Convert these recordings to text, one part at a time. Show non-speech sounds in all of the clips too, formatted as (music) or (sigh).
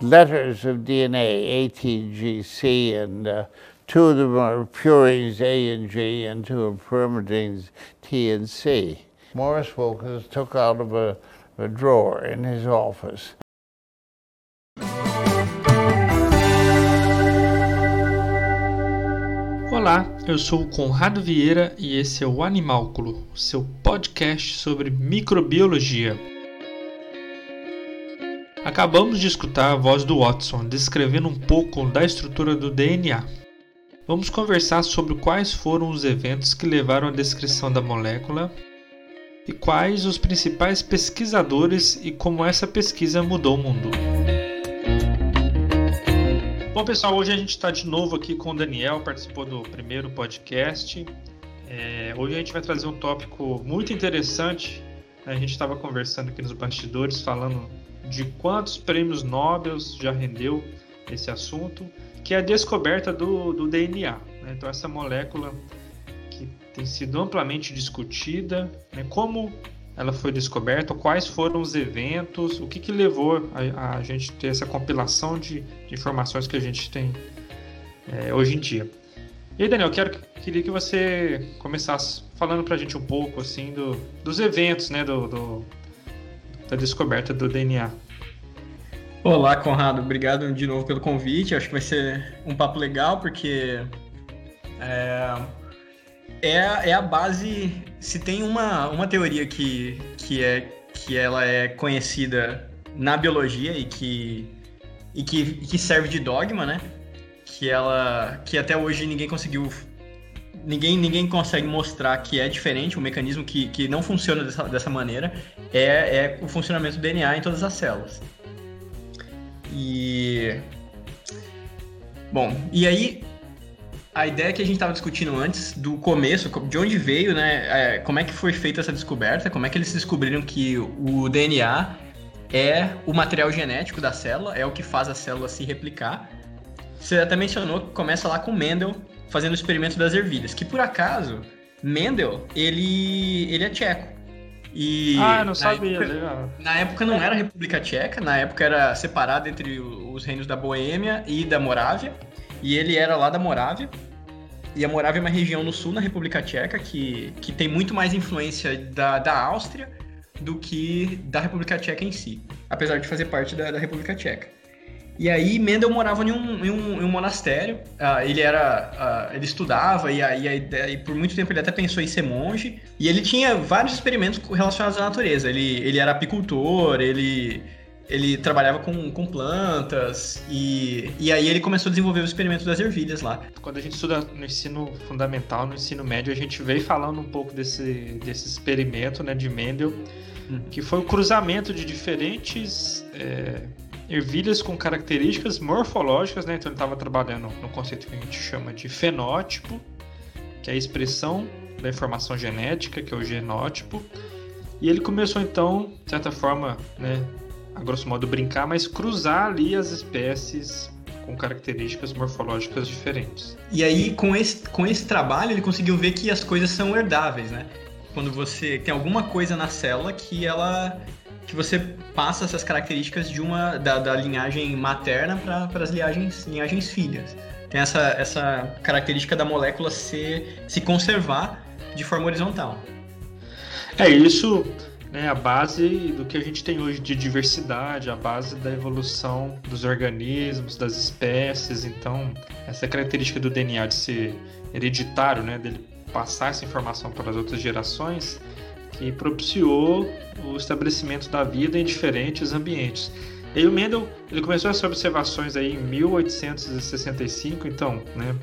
letters of DNA, A, T, G, C, and uh, two of them are purines, A and G, and two are pyrimidines, T and C. Morris Wilkins took out of a, a drawer in his office. Olá, eu sou o Conrado Vieira e esse é o Animálculo, seu podcast sobre microbiologia. Acabamos de escutar a voz do Watson descrevendo um pouco da estrutura do DNA. Vamos conversar sobre quais foram os eventos que levaram à descrição da molécula e quais os principais pesquisadores e como essa pesquisa mudou o mundo. Bom, pessoal, hoje a gente está de novo aqui com o Daniel, participou do primeiro podcast. É, hoje a gente vai trazer um tópico muito interessante. A gente estava conversando aqui nos bastidores, falando de quantos prêmios Nobel já rendeu esse assunto, que é a descoberta do, do DNA. Né? Então, essa molécula que tem sido amplamente discutida, né? como ela foi descoberta, quais foram os eventos, o que, que levou a, a gente ter essa compilação de, de, informações que a gente tem é, hoje em dia. E aí, Daniel, quero, queria que você começasse falando para a gente um pouco assim do, dos eventos, né, do, do da descoberta do DNA. Olá, Conrado. Obrigado de novo pelo convite. Acho que vai ser um papo legal, porque é, é, é a base. Se tem uma, uma teoria que, que, é, que ela é conhecida na biologia e que, e que, que serve de dogma, né? Que ela que até hoje ninguém conseguiu ninguém, ninguém consegue mostrar que é diferente, um mecanismo que, que não funciona dessa, dessa maneira é, é o funcionamento do DNA em todas as células. E. Bom, e aí a ideia que a gente estava discutindo antes, do começo, de onde veio, né? É, como é que foi feita essa descoberta, como é que eles descobriram que o DNA é o material genético da célula, é o que faz a célula se replicar. Você até mencionou que começa lá com Mendel, fazendo o experimento das ervilhas, que por acaso, Mendel, ele, ele é tcheco. E ah, não sabia. Época, na época não era República Tcheca, na época era separado entre os reinos da Boêmia e da Morávia. E ele era lá da Morávia. E a Morávia é uma região no sul, na República Tcheca, que, que tem muito mais influência da, da Áustria do que da República Tcheca em si, apesar de fazer parte da, da República Tcheca. E aí Mendel morava em um, em um, em um monastério. Uh, ele era, uh, ele estudava e, e, por muito tempo ele até pensou em ser monge. E ele tinha vários experimentos relacionados à natureza. Ele, ele era apicultor, ele ele trabalhava com, com plantas e, e aí ele começou a desenvolver o experimento das ervilhas lá. Quando a gente estuda no ensino fundamental, no ensino médio, a gente veio falando um pouco desse, desse experimento né, de Mendel, hum. que foi o cruzamento de diferentes é, ervilhas com características morfológicas, né? Então ele estava trabalhando no conceito que a gente chama de fenótipo, que é a expressão da informação genética, que é o genótipo. E ele começou então, de certa forma, né, a grosso modo brincar, mas cruzar ali as espécies com características morfológicas diferentes. E aí, com esse, com esse trabalho, ele conseguiu ver que as coisas são herdáveis, né? Quando você tem alguma coisa na célula que ela que você passa essas características de uma da, da linhagem materna para as linhagens, linhagens filhas. Tem essa, essa característica da molécula se, se conservar de forma horizontal. É isso, né, a base do que a gente tem hoje de diversidade, a base da evolução dos organismos, das espécies. Então, essa característica do DNA de ser hereditário, né, dele passar essa informação para as outras gerações, que propiciou o estabelecimento da vida em diferentes ambientes. E o Mendel ele começou essas observações aí em 1865, então, né,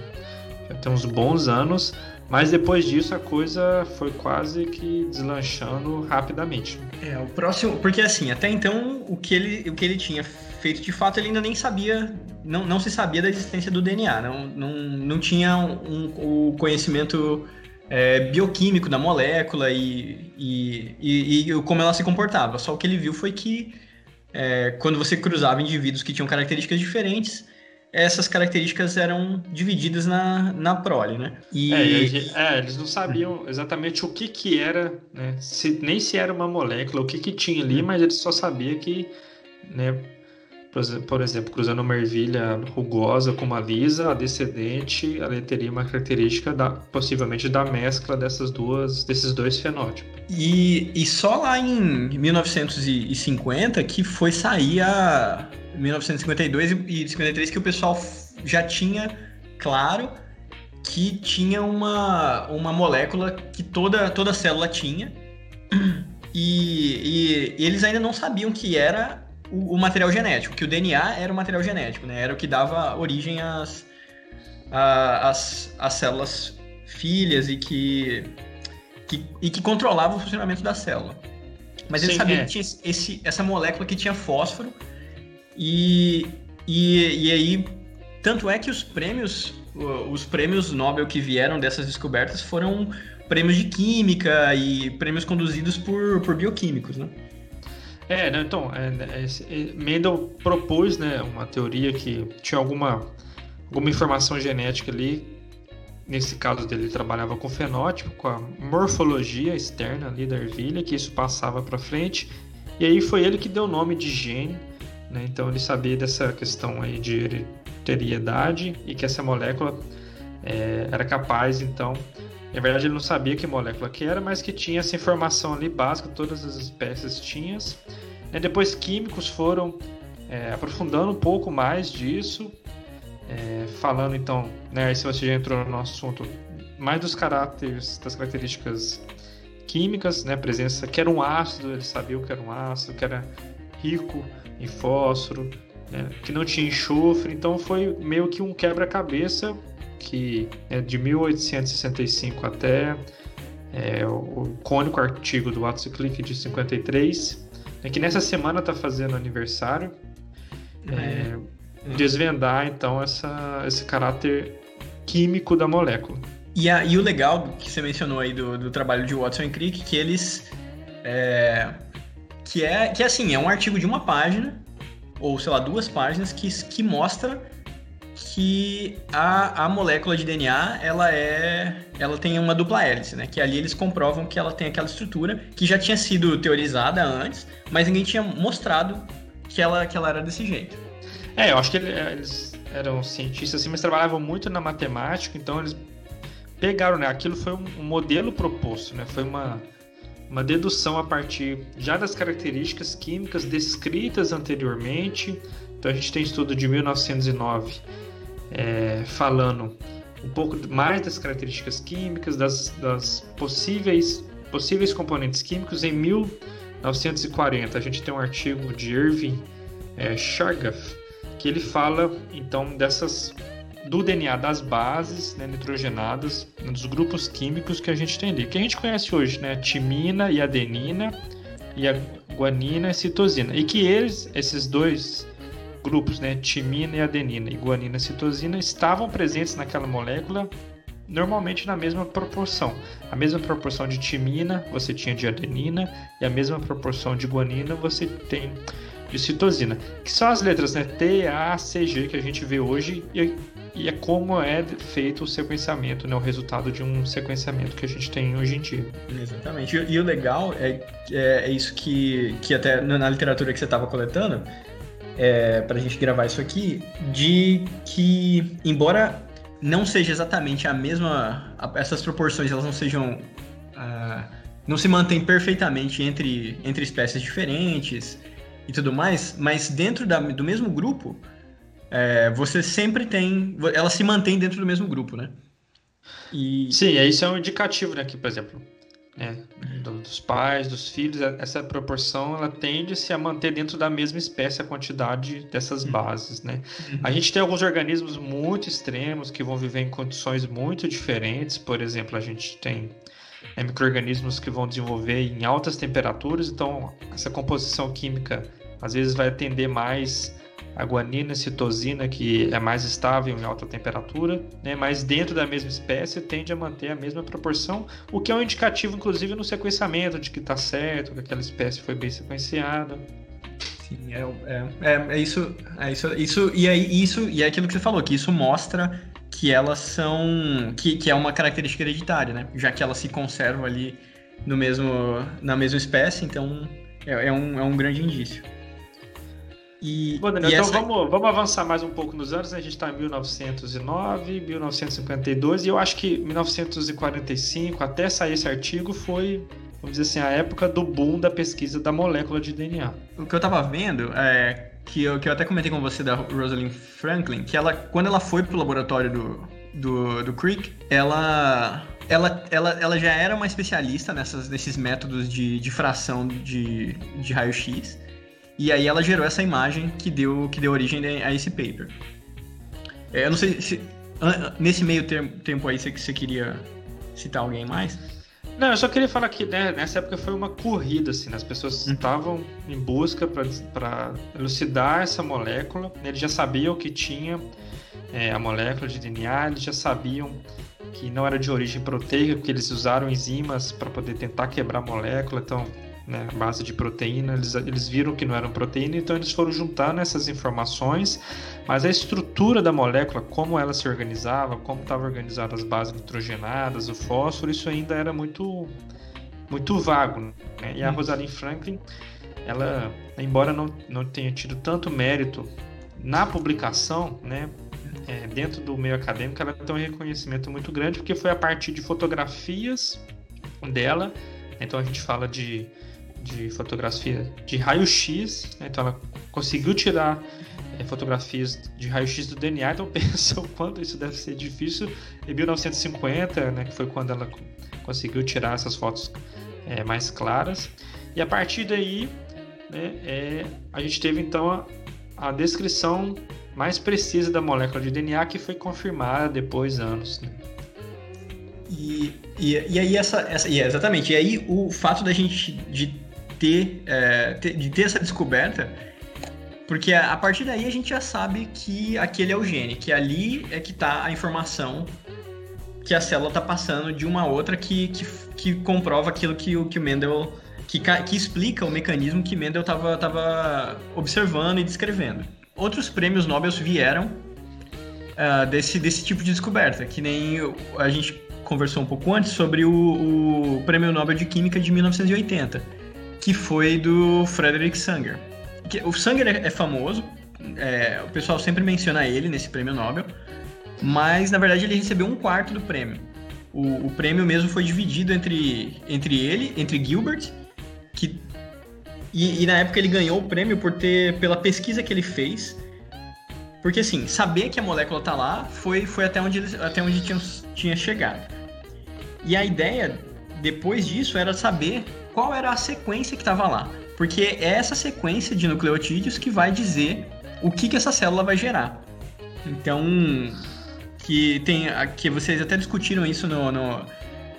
já tem uns bons anos, mas depois disso a coisa foi quase que deslanchando rapidamente. É, o próximo, porque assim, até então o que ele, o que ele tinha feito de fato ele ainda nem sabia, não, não se sabia da existência do DNA, não, não, não tinha um, um, o conhecimento é, bioquímico da molécula e, e, e, e, como ela se comportava. Só o que ele viu foi que é, quando você cruzava indivíduos que tinham características diferentes, essas características eram divididas na, na prole, né? E... É, é, eles não sabiam exatamente o que que era, né? Se, nem se era uma molécula, o que que tinha ali, mas eles só sabiam que, né? Por exemplo, cruzando uma ervilha rugosa com uma lisa, a descendente, ela teria uma característica da, possivelmente da mescla dessas duas, desses dois fenótipos. E, e só lá em 1950 que foi sair a 1952 e 53 que o pessoal já tinha claro que tinha uma, uma molécula que toda, toda célula tinha e, (clears throat) e, e eles ainda não sabiam que era o, o, material genético, que o DNA era o material genético, né? Era o que dava origem às, às, às células filhas e que, que, e que controlava o funcionamento da célula. Mas ele sabia é. que tinha esse, essa molécula que tinha fósforo e, e, e aí tanto é que os prêmios os prêmios Nobel que vieram dessas descobertas foram prêmios de química e prêmios conduzidos por, por bioquímicos, né? É, né, então, é, é, é, Mendel propôs né, uma teoria que tinha alguma, alguma informação genética ali. Nesse caso dele, ele trabalhava com fenótipo, com a morfologia externa ali da ervilha, que isso passava para frente. E aí foi ele que deu o nome de gene. Né? Então ele sabia dessa questão aí de hereditariedade e que essa molécula é, era capaz, então, na verdade, ele não sabia que molécula que era, mas que tinha essa informação ali básica, todas as espécies tinham. Né? Depois, químicos foram é, aprofundando um pouco mais disso, é, falando então, né, se você já entrou no nosso assunto, mais dos caracteres, das características químicas, né, presença, que era um ácido, ele sabia que era um ácido, que era rico em fósforo, né, que não tinha enxofre, então foi meio que um quebra-cabeça que é de 1865 até é, o cônico artigo do Watson Click de 53, é que nessa semana está fazendo aniversário, é, é, desvendar então essa, esse caráter químico da molécula. E, a, e o legal que você mencionou aí do, do trabalho de Watson e Crick, que eles. É, que é que assim, é um artigo de uma página, ou sei lá, duas páginas, que, que mostra que a, a molécula de DNA ela é ela tem uma dupla hélice, né? Que ali eles comprovam que ela tem aquela estrutura que já tinha sido teorizada antes, mas ninguém tinha mostrado que ela, que ela era desse jeito. É, eu acho que eles eram cientistas assim, mas trabalhavam muito na matemática, então eles pegaram, né? Aquilo foi um modelo proposto, né? Foi uma uma dedução a partir já das características químicas descritas anteriormente. Então a gente tem estudo de 1909 é, falando um pouco mais das características químicas, das, das possíveis, possíveis componentes químicos. Em 1940, a gente tem um artigo de Irving é, Chargaff, que ele fala então dessas do DNA das bases né, nitrogenadas, dos grupos químicos que a gente tem ali, que a gente conhece hoje, né, timina e adenina, e a guanina e citosina, e que eles, esses dois grupos, né, timina e adenina, e guanina e citosina, estavam presentes naquela molécula normalmente na mesma proporção. A mesma proporção de timina você tinha de adenina e a mesma proporção de guanina você tem de citosina, que são as letras né, T, A, C, G que a gente vê hoje e, e é como é feito o sequenciamento, né, o resultado de um sequenciamento que a gente tem hoje em dia. Exatamente. E, e o legal é, é, é, isso que, que até na literatura que você estava coletando, é, para a gente gravar isso aqui, de que, embora não seja exatamente a mesma, essas proporções elas não sejam, uh, não se mantêm perfeitamente entre, entre espécies diferentes e tudo mais, mas dentro da, do mesmo grupo, é, você sempre tem, ela se mantém dentro do mesmo grupo, né? E... Sim, isso é um indicativo, né? Que, por exemplo, né, dos pais, dos filhos, essa proporção ela tende -se a manter dentro da mesma espécie a quantidade dessas uhum. bases, né? Uhum. A gente tem alguns organismos muito extremos que vão viver em condições muito diferentes, por exemplo, a gente tem né, micro-organismos que vão desenvolver em altas temperaturas, então essa composição química às vezes vai atender mais a guanina citosina, que é mais estável em alta temperatura, né? mas dentro da mesma espécie tende a manter a mesma proporção, o que é um indicativo, inclusive, no sequenciamento de que está certo, que aquela espécie foi bem sequenciada. Sim, é, é, é, é isso, é isso, isso e é isso e é aquilo que você falou, que isso mostra que elas são, que, que é uma característica hereditária, né? Já que ela se conserva ali no mesmo, na mesma espécie, então é, é um, é um grande indício. E, Bom, Daniel, então essa... vamos, vamos avançar mais um pouco nos anos. Né? A gente está em 1909, 1952 e eu acho que 1945, até sair esse artigo, foi, vamos dizer assim, a época do boom da pesquisa da molécula de DNA. O que eu estava vendo é que eu, que eu até comentei com você da Rosalind Franklin, que ela, quando ela foi pro laboratório do, do, do Crick, ela ela, ela, ela já era uma especialista nessas, nesses métodos de, de fração de, de raio-x. E aí ela gerou essa imagem que deu, que deu origem a esse paper. É, eu não sei se nesse meio tempo aí você, você queria citar alguém mais. Não, eu só queria falar que né, nessa época foi uma corrida, assim, né? as pessoas uhum. estavam em busca para elucidar essa molécula. Eles já sabiam que tinha é, a molécula de DNA, eles já sabiam que não era de origem proteica, porque eles usaram enzimas para poder tentar quebrar a molécula. Então, né, base de proteína, eles, eles viram que não eram proteína, então eles foram juntando essas informações, mas a estrutura da molécula, como ela se organizava, como estavam organizadas as bases nitrogenadas, o fósforo, isso ainda era muito muito vago. Né? E a uhum. Rosalind Franklin, ela, embora não, não tenha tido tanto mérito na publicação, né, é, dentro do meio acadêmico, ela tem um reconhecimento muito grande, porque foi a partir de fotografias dela. Então a gente fala de de fotografia de raio-x, né? então ela conseguiu tirar é, fotografias de raio-x do DNA, (laughs) então pensa o quanto isso deve ser difícil. Em 1950, né, que foi quando ela conseguiu tirar essas fotos é, mais claras, e a partir daí né, é, a gente teve então a, a, descrição mais precisa da molécula de DNA que foi confirmada depois anos. Né? E, e, e aí essa, essa e exatamente, e aí o fato da gente de ter, é, de ter essa descoberta, porque a, partir daí a gente já sabe que aquele é o gene, que ali é que está a informação que a célula está passando de uma outra que, que, que comprova aquilo que, que o Mendel que, que explica o mecanismo que Mendel estava tava observando e descrevendo. Outros prêmios Nobel vieram uh, desse, desse tipo de descoberta, que nem a gente conversou um pouco antes sobre o, o Prêmio Nobel de Química de 1980 que foi do Frederick Sanger. O Sanger é, é famoso, é, o pessoal sempre menciona ele nesse prêmio Nobel, mas na verdade ele recebeu um quarto do prêmio. O, o prêmio mesmo foi dividido entre, entre ele, entre Gilbert, que e, e, na época ele ganhou o prêmio por ter pela pesquisa que ele fez. Porque assim, saber que a molécula tá lá foi, foi até onde, até onde tinha, tinha chegado. E a ideia depois disso era saber qual era a sequência que estava lá. Porque é essa sequência de nucleotídeos que vai dizer o que, que essa célula vai gerar. Então, que tem que vocês até discutiram isso no, no,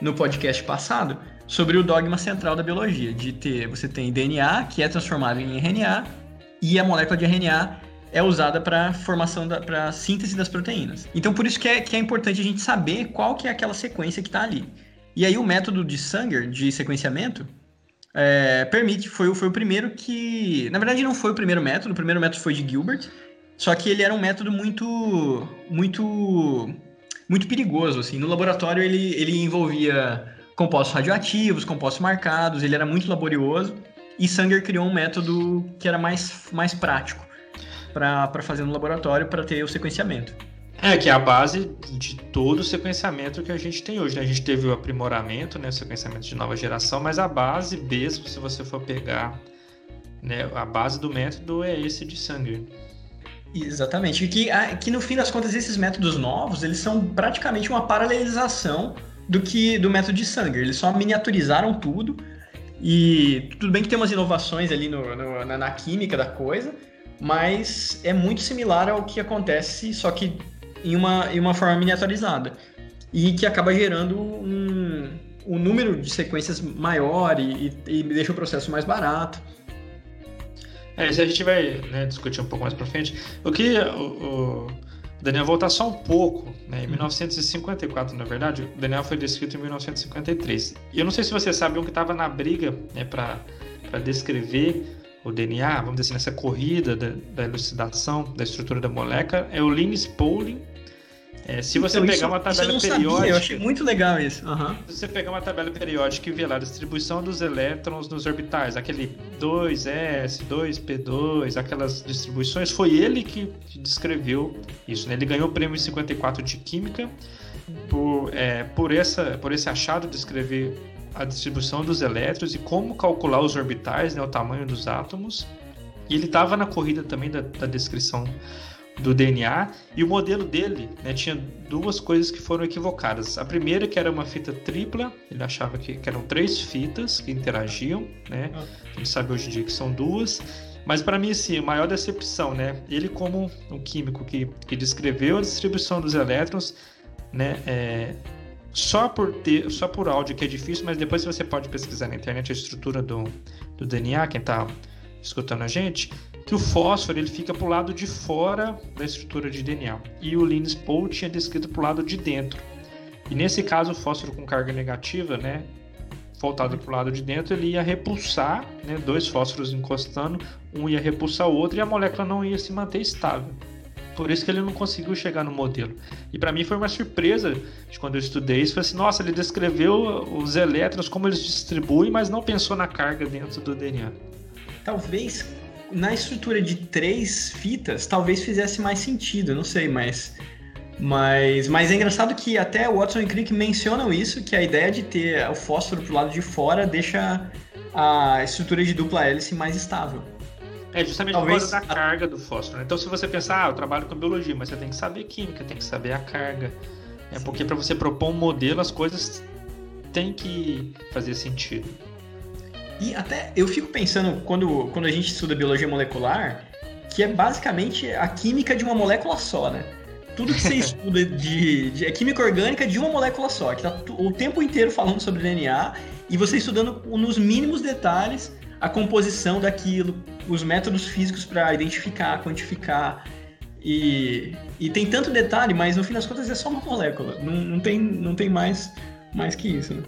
no podcast passado sobre o dogma central da biologia, de ter você tem DNA que é transformado em RNA e a molécula de RNA é usada para formação para síntese das proteínas. Então por isso que é, que é importante a gente saber qual que é aquela sequência que está ali. E aí o método de Sanger de sequenciamento é, permite, foi, foi o primeiro que. Na verdade, não foi o primeiro método, o primeiro método foi de Gilbert, só que ele era um método muito. muito. muito perigoso. Assim. No laboratório ele, ele envolvia compostos radioativos, compostos marcados, ele era muito laborioso, e Sanger criou um método que era mais, mais prático para fazer no laboratório para ter o sequenciamento. É, que é a base de todo o sequenciamento que a gente tem hoje. Né? A gente teve o aprimoramento, né, o sequenciamento de nova geração, mas a base mesmo, se você for pegar né, a base do método é esse de sangue. Exatamente. E que, que no fim das contas, esses métodos novos, eles são praticamente uma paralelização do que do método de Sanger. Eles só miniaturizaram tudo. E tudo bem que tem umas inovações ali no, no, na, na química da coisa, mas é muito similar ao que acontece, só que em uma, em uma forma miniaturizada. E que acaba gerando um, um número de sequências maior e, e, e deixa o processo mais barato. É, se a gente vai né, discutir um pouco mais para frente, o que o, o, Daniel voltar só um pouco, né, em 1954, na verdade, o Daniel foi descrito em 1953. E eu não sei se você sabe um que estava na briga né, para descrever o DNA, vamos dizer assim, nessa corrida da, da elucidação da estrutura da molécula, é o Linus Pauling É, se você Então, pegar isso- uma isso eu tabela não sabia, periódica. eu achei muito legal isso. Aham. Se você pegar uma tabela periódica e ver lá a distribuição dos elétrons nos orbitais, aquele 2s, 2p2, aquelas distribuições, foi ele que descreveu isso. Né? Ele ganhou o prêmio em 54 de Química por, é, por, essa, por esse achado de descrever a distribuição dos elétrons e como calcular os orbitais, né, o tamanho dos átomos. E ele estava na corrida também da, da descrição do DNA e o modelo dele né, tinha duas coisas que foram equivocadas. A primeira que era uma fita tripla, ele achava que, que eram três fitas que interagiam, né? A gente sabe hoje em dia que são duas. Mas para mim, assim, a maior decepção, né? Ele como um químico que, que descreveu a distribuição dos elétrons, né? É, só por ter, só por áudio que é difícil, mas depois você pode pesquisar na internet a estrutura do, do DNA, quem está escutando a gente, que o fósforo ele fica para o lado de fora da estrutura de DNA e o Linus Pauling tinha descrito para o lado de dentro. E nesse caso, o fósforo com carga negativa, né, voltado para o lado de dentro, ele ia repulsar, né, dois fósforos encostando, um ia repulsar o outro e a molécula não ia se manter estável. Por isso que ele não conseguiu chegar no modelo. E para mim foi uma surpresa de quando eu estudei isso. Foi assim, nossa, ele descreveu os elétrons, como eles distribuem, mas não pensou na carga dentro do DNA. Talvez na estrutura de três fitas, talvez fizesse mais sentido, não sei, mas. Mas, mas é engraçado que até Watson e Crick mencionam isso, que a ideia de ter o fósforo pro lado de fora deixa a estrutura de dupla hélice mais estável. É justamente Talvez por causa da carga do fósforo. né? Então, se você pensar, ah, eu trabalho com biologia, mas você tem que saber química, tem que saber a carga. É porque para você propor um modelo, as coisas têm que fazer sentido. E até eu fico pensando, quando, quando a gente estuda biologia molecular, que é basicamente a química de uma molécula só, né? Tudo que você (laughs) estuda de, de- é química orgânica de uma molécula só, que tá o tempo inteiro falando sobre DNA e você estudando nos mínimos detalhes a composição daquilo, os métodos físicos para identificar, quantificar. E, e tem tanto detalhe, mas no fim das contas é só uma molécula. Não, não, tem, não tem mais, mais que isso. Né?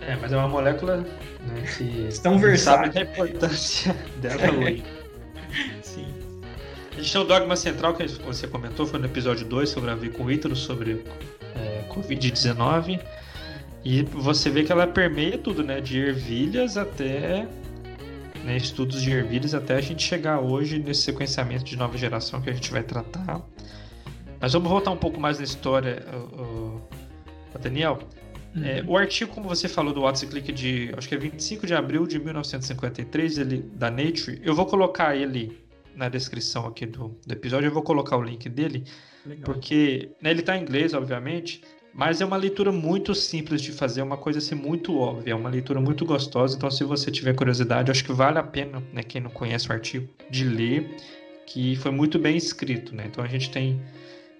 É, mas é uma molécula né, que Tão não versátil. sabe a importância (laughs) dela (laughs) hoje. Sim. A gente tem o dogma central que você comentou, foi no episódio 2 que eu gravei com o Ítalo sobre é, Covid-19. E você vê que ela permeia tudo, né? De ervilhas até. Né, estudos de ervilhas até a gente chegar hoje nesse sequenciamento de nova geração que a gente vai tratar. Mas vamos voltar um pouco mais na história, ô- ô, Daniel. É, o artigo, como você falou, do Watson Click de acho que é 25 de abril de 1953, ele, da Nature, eu vou colocar ele na descrição aqui do, do episódio, eu vou colocar o link dele, Legal. porque né, ele está em inglês, obviamente, mas é uma leitura muito simples de fazer, é uma coisa assim muito óbvia, é uma leitura muito gostosa, então se você tiver curiosidade, acho que vale a pena, né, quem não conhece o artigo, de ler, que foi muito bem escrito, né? Então a gente tem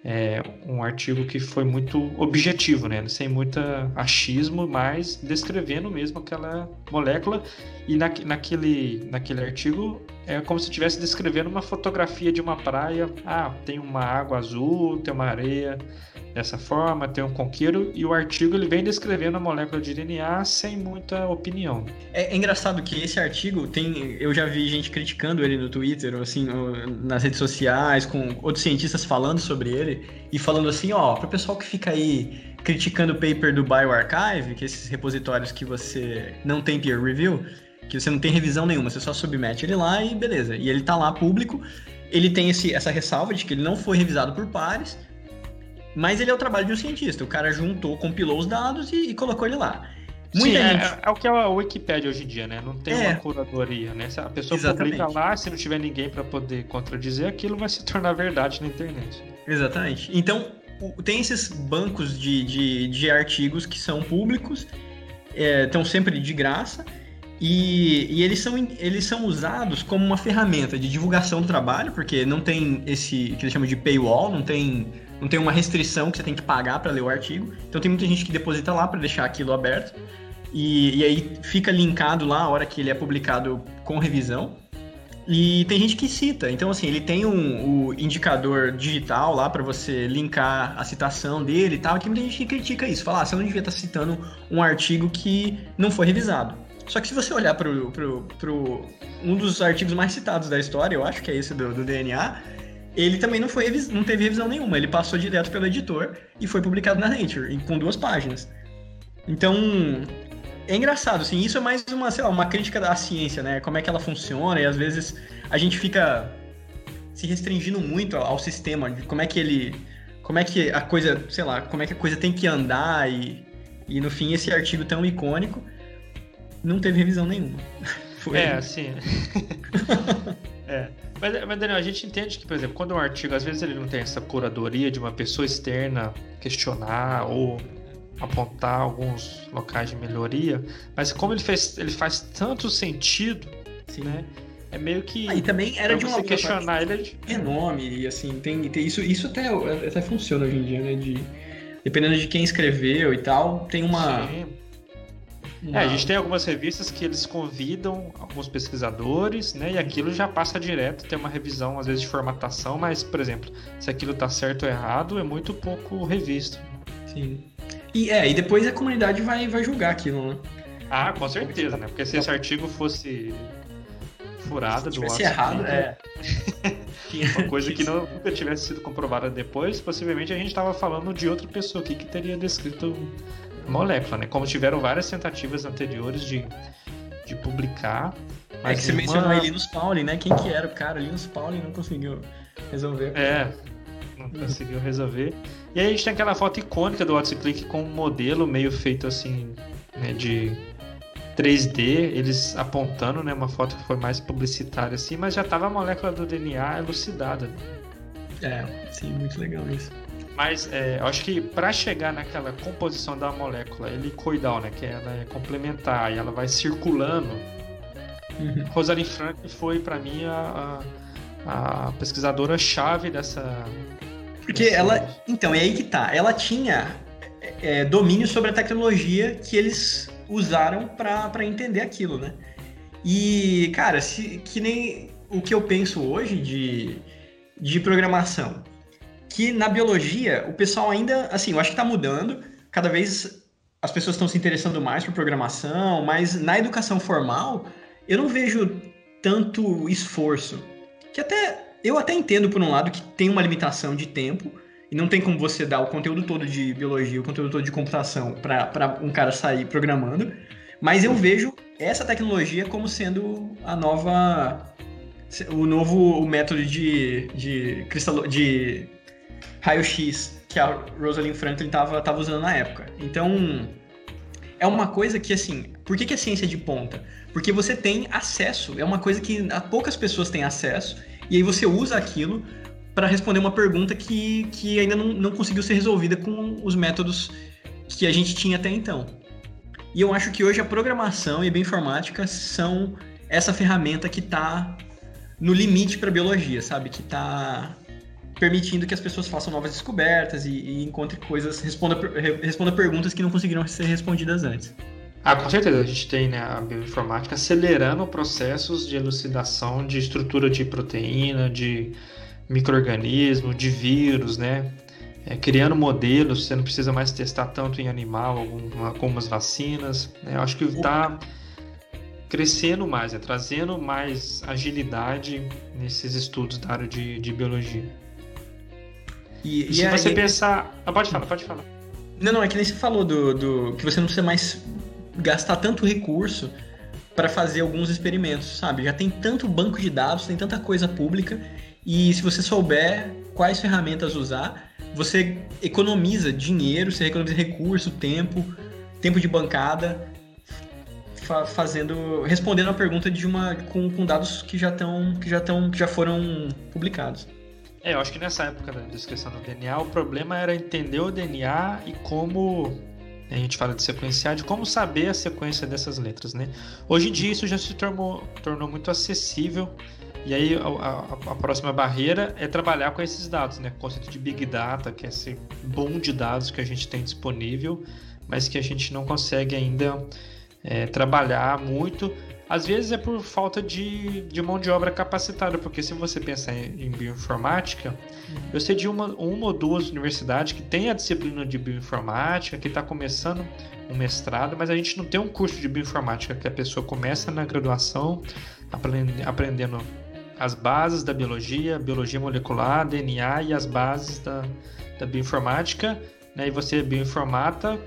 é, um artigo que foi muito objetivo, né? Sem muita achismo, mas descrevendo mesmo aquela molécula. E na, naquele, naquele artigo é como se estivesse descrevendo uma fotografia de uma praia. Ah, tem uma água azul, tem uma areia dessa forma, tem um conqueiro. E o artigo ele vem descrevendo a molécula de DNA sem muita opinião. É, é engraçado que esse artigo tem. Eu já vi gente criticando ele no Twitter, assim, nas redes sociais, com outros cientistas falando sobre ele e falando assim, ó, pro pessoal que fica aí criticando o paper do BioArchive, que é esses repositórios que você não tem peer review, que você não tem revisão nenhuma, você só submete ele lá e beleza. E ele tá lá público, ele tem esse, essa ressalva de que ele não foi revisado por pares, mas ele é o trabalho de um cientista. O cara juntou, compilou os dados e, e colocou ele lá. Muita Sim, é- gente. é, é o que é a Wikipédia hoje em dia, né? Não tem É. uma curadoria, né? Se a pessoa Exatamente. publica lá, se não tiver ninguém para poder contradizer, aquilo vai se tornar verdade na internet. Exatamente. Então, tem esses bancos de, de, de artigos que são públicos, estão sempre de graça, e, e eles, são, eles são usados como uma ferramenta de divulgação do trabalho, porque não tem esse que eles chamam de paywall, não tem, não tem uma restrição que você tem que pagar para ler o artigo. Então tem muita gente que deposita lá para deixar aquilo aberto. E, e aí fica linkado lá a hora que ele é publicado com revisão. E tem gente que cita. Então, assim, ele tem um, o indicador digital lá para você linkar a citação dele e tal. Tem muita gente que critica isso. Fala, ah, você não devia estar citando um artigo que não foi revisado. Só que se você olhar pro, pro, pro um dos artigos mais citados da história, eu acho que é esse do, do DNA, ele também não, foi, não teve revisão nenhuma. Ele passou direto pelo editor e foi publicado na Nature, com duas páginas. Então, é engraçado, assim, isso é mais uma, sei lá, uma crítica da ciência, né? Como é que ela funciona, e às vezes a gente fica se restringindo muito ao, sistema, de como é que ele. Como é que a coisa, sei lá, como é que a coisa tem que andar e, e no fim esse artigo tão icônico não teve revisão nenhuma. (laughs) Foi. É, assim. (laughs) é. Mas, mas, Daniel, a gente entende que, por exemplo, quando um artigo, às vezes ele não tem essa curadoria de uma pessoa externa questionar ou apontar alguns locais de melhoria, mas como ele, fez, ele faz tanto sentido, Sim. né? É meio que. Ah, e também era de uma questionar ele é de... renome, e assim, tem, tem isso, isso até, até funciona hoje em dia, né? De, dependendo de quem escreveu e tal, tem uma. Sim. É, a gente tem algumas revistas que eles convidam alguns pesquisadores, né? E aquilo já passa direto, tem uma revisão, às vezes, de formatação, mas, por exemplo, se aquilo tá certo ou errado, é muito pouco revisto. Sim. E, é, e depois a comunidade vai, vai julgar aquilo, né? Ah, com certeza, né? Porque se esse artigo fosse furado do Watson, errado, é. (laughs) uma coisa que não, nunca tivesse sido comprovada depois, possivelmente a gente estava falando de outra pessoa aqui que teria descrito molécula, né? Como tiveram várias tentativas anteriores de, de publicar. é que você uma... mencionou aí Linus Pauling, né? Quem que era o cara? Linus Pauling não conseguiu resolver. É, não conseguiu resolver. E aí a gente tem aquela foto icônica do Click com um modelo meio feito assim, né, de 3D, eles apontando, né, uma foto que foi mais publicitária assim, mas já tava a molécula do DNA elucidada. É, sim, muito legal isso. Mas é, eu acho que para chegar naquela composição da molécula helicoidal, né, que ela é complementar e ela vai circulando, uhum. Rosalind Franklin foi para mim a, a, a pesquisadora chave dessa. Porque dessa... ela, então é aí que tá. Ela tinha é, domínio sobre a tecnologia que eles usaram para entender aquilo, né? E cara, se, que nem o que eu penso hoje de, de programação que na biologia o pessoal ainda, assim, eu acho que está mudando, cada vez as pessoas estão se interessando mais por programação, mas na educação formal eu não vejo tanto esforço. Que até eu até entendo por um lado que tem uma limitação de tempo e não tem como você dar o conteúdo todo de biologia, o conteúdo todo de computação para um cara sair programando, mas eu vejo essa tecnologia como sendo a nova o novo método de, de, cristalo, de raio-x que a Rosalind Franklin estava tava usando na época. Então, é uma coisa que, assim, por que, que é ciência de ponta? Porque você tem acesso, é uma coisa que poucas pessoas têm acesso, e aí você usa aquilo para responder uma pergunta que, que ainda não, não conseguiu ser resolvida com os métodos que a gente tinha até então. E eu acho que hoje a programação e a bioinformática são essa ferramenta que está no limite para biologia, sabe? Que está permitindo que as pessoas façam novas descobertas e, e encontrem coisas, responda, responda perguntas que não conseguiram ser respondidas antes. Ah, com certeza. A gente tem né, a bioinformática acelerando processos de elucidação de estrutura de proteína, de microorganismo, de vírus, né? É, criando modelos, você não precisa mais testar tanto em animal, alguma, algumas vacinas. Né? Eu acho que está crescendo mais, é, trazendo mais agilidade nesses estudos da área de, de biologia. E, e se você pensar. Ah, pode falar, pode falar. Não, não, é que nem você falou do, do que você não precisa mais gastar tanto recurso para fazer alguns experimentos, sabe? Já tem tanto banco de dados, tem tanta coisa pública, e se você souber quais ferramentas usar, você economiza dinheiro, você economiza recurso, tempo, tempo de bancada, fa fazendo, respondendo a pergunta de uma com, com dados que já estão, que já estão, que já foram publicados. É, eu acho que nessa época da descrição do DNA, o problema era entender o DNA e como a gente fala de sequenciar, de como saber a sequência dessas letras, né? Hoje em dia isso já se tornou, tornou muito acessível e aí a, a, a, próxima barreira é trabalhar com esses dados, né? O conceito de Big Data, que é esse boom de dados que a gente tem disponível, mas que a gente não consegue ainda é, trabalhar muito às vezes é por falta de, de mão de obra capacitada, porque se você pensar em, em bioinformática, uhum. eu sei de uma, uma ou duas universidades que tem a disciplina de bioinformática, que está começando um mestrado, mas a gente não tem um curso de bioinformática que a pessoa começa na graduação aprendendo as bases da biologia, biologia molecular, DNA e as bases da, da bioinformática, né? E você é bioinformata,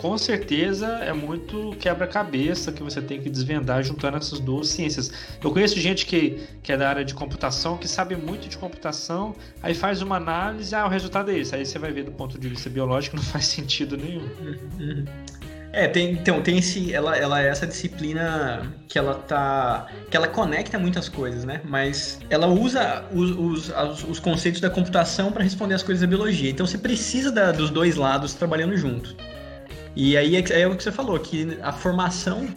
com certeza é muito quebra-cabeça que você tem que desvendar juntando essas duas ciências. Eu conheço gente que, que é da área de computação, que sabe muito de computação, aí faz uma análise, ah, o resultado é esse. Aí você vai ver do ponto de vista biológico, (laughs) não faz sentido nenhum. Uhum. É, tem, então, tem esse. Ela, ela é essa disciplina que ela tá. que ela conecta muitas coisas, né? Mas ela usa os, os, os conceitos da computação para responder as coisas da biologia. Então você precisa da, dos dois lados trabalhando juntos. E aí é, é o que você falou, que a formação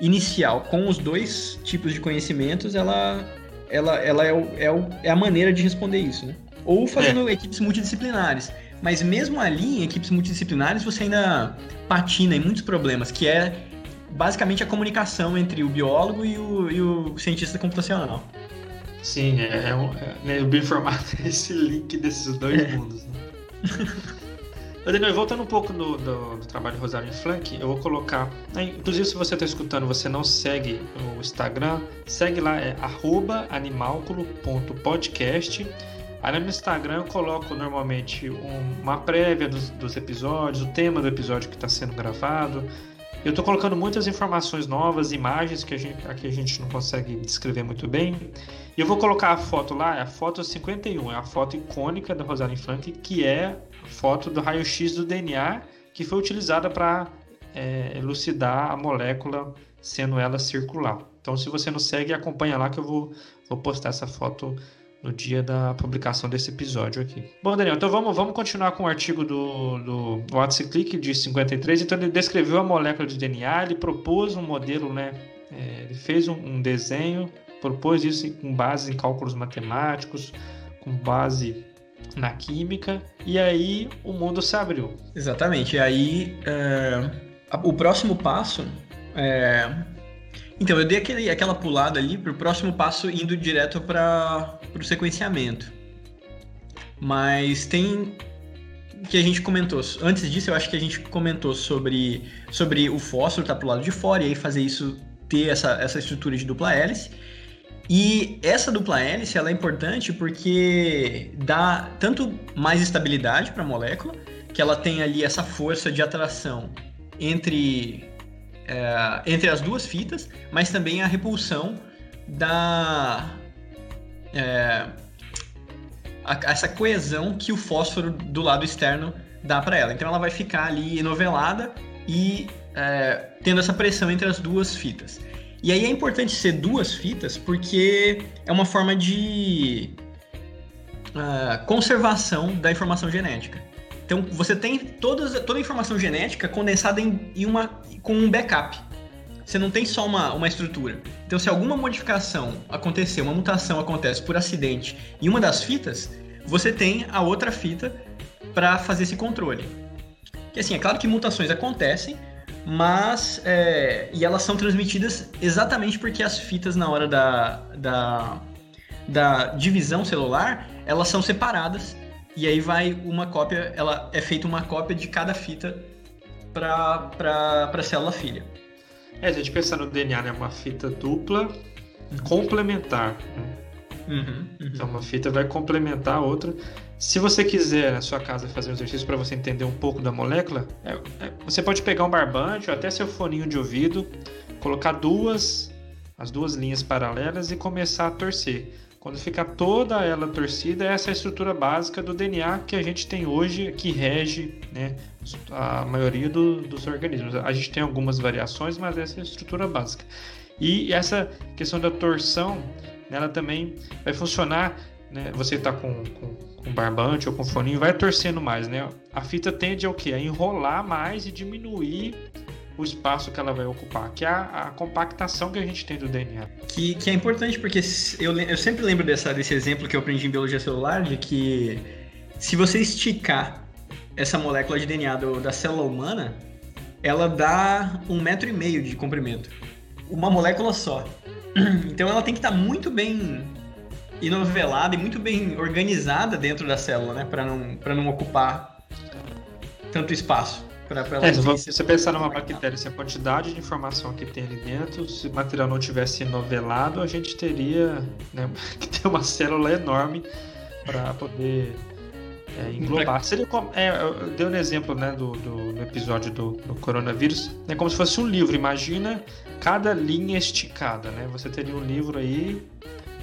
inicial com os dois tipos de conhecimentos, ela, ela, ela é, o, é, o, é a maneira de responder isso, né? Ou fazendo é. equipes multidisciplinares. Mas mesmo ali, em equipes multidisciplinares, você ainda patina em muitos problemas, que é basicamente a comunicação entre o biólogo e o, e o cientista computacional. Sim, é, é, é, é o bioinformática é esse link desses dois é. mundos. Né? (laughs) Daniel, voltando um pouco do, do, trabalho de Rosário Flank, eu vou colocar. Né, inclusive, se você está escutando, você não segue o Instagram, segue lá, é animalculo.podcast. Aí no Instagram eu coloco normalmente uma prévia dos, dos episódios, o tema do episódio que está sendo gravado. Eu estou colocando muitas informações novas, imagens que a gente, aqui a gente não consegue descrever muito bem. Eu vou colocar a foto lá, é a foto 51, é a foto icônica da Rosalind Frank, que é a foto do raio-x do DNA que foi utilizada para é, elucidar a molécula, sendo ela circular. Então, se você não segue, acompanha lá que eu vou, vou postar essa foto no dia da publicação desse episódio aqui. Bom, Daniel, então vamos, vamos continuar com o artigo do, do Watson Click de 53. Então, ele descreveu a molécula de DNA, ele propôs um modelo, né? É, ele fez um, um, desenho, propôs isso com base em cálculos matemáticos, com base na química, e aí o mundo se abriu. Exatamente. E aí, é, o próximo passo é, então, eu dei aquele, aquela pulada ali para o próximo passo indo direto para o sequenciamento. Mas tem que a gente comentou. Antes disso, eu acho que a gente comentou sobre, sobre o fósforo estar tá pro lado de fora e aí fazer isso ter essa, essa estrutura de dupla hélice. E essa dupla hélice ela é importante porque dá tanto mais estabilidade para a molécula, que ela tem ali essa força de atração entre é, entre as duas fitas, mas também a repulsão da. É, a, essa coesão que o fósforo do lado externo dá para ela. Então ela vai ficar ali enovelada e é, tendo essa pressão entre as duas fitas. E aí é importante ser duas fitas porque é uma forma de uh, conservação da informação genética. Então você tem todas, toda a informação genética condensada em, em uma, com um backup. Você não tem só uma, uma estrutura. Então, se alguma modificação acontecer, uma mutação acontece por acidente em uma das fitas, você tem a outra fita para fazer esse controle. Que assim, é claro que mutações acontecem, mas é, e elas são transmitidas exatamente porque as fitas na hora da, da, da divisão celular elas são separadas e aí vai uma cópia, ela é feita uma cópia de cada fita para a célula filha. É, a gente pensa no DNA, né? Uma fita dupla complementar. Né? Uhum, uhum. Então, uma fita vai complementar a outra. Se você quiser na sua casa fazer um exercício para você entender um pouco da molécula, é, é, você pode pegar um barbante ou até seu foninho de ouvido, colocar duas, as duas linhas paralelas e começar a torcer. Quando fica toda ela torcida, essa é a estrutura básica do DNA que a gente tem hoje, que rege né, a maioria do, dos organismos. A gente tem algumas variações, mas essa é a estrutura básica. E essa questão da torção, ela também vai funcionar. Né, você está com, com, com barbante ou com foninho, vai torcendo mais. Né? A fita tende ao quê? A enrolar mais e diminuir o espaço que ela vai ocupar, que é a, a, compactação que a gente tem do DNA. Que, que é importante porque eu, eu sempre lembro dessa, desse exemplo que eu aprendi em biologia celular, de que se você esticar essa molécula de DNA do, da célula humana, ela dá um metro e meio de comprimento. Uma molécula só. (clears throat) Então ela tem que estar muito bem inovelada e muito bem organizada dentro da célula, né? Para não, não ocupar tanto espaço. Pra, pra É, se você pensar numa bactéria, se a quantidade de informação que tem ali dentro, se o material não tivesse novelado, a gente teria né, (laughs) que ter uma célula enorme para poder é, englobar. Seria como, é, eu dei um exemplo né, do, do, do episódio do, do coronavírus, é como se fosse um livro. Imagina cada linha esticada, né? Você teria um livro aí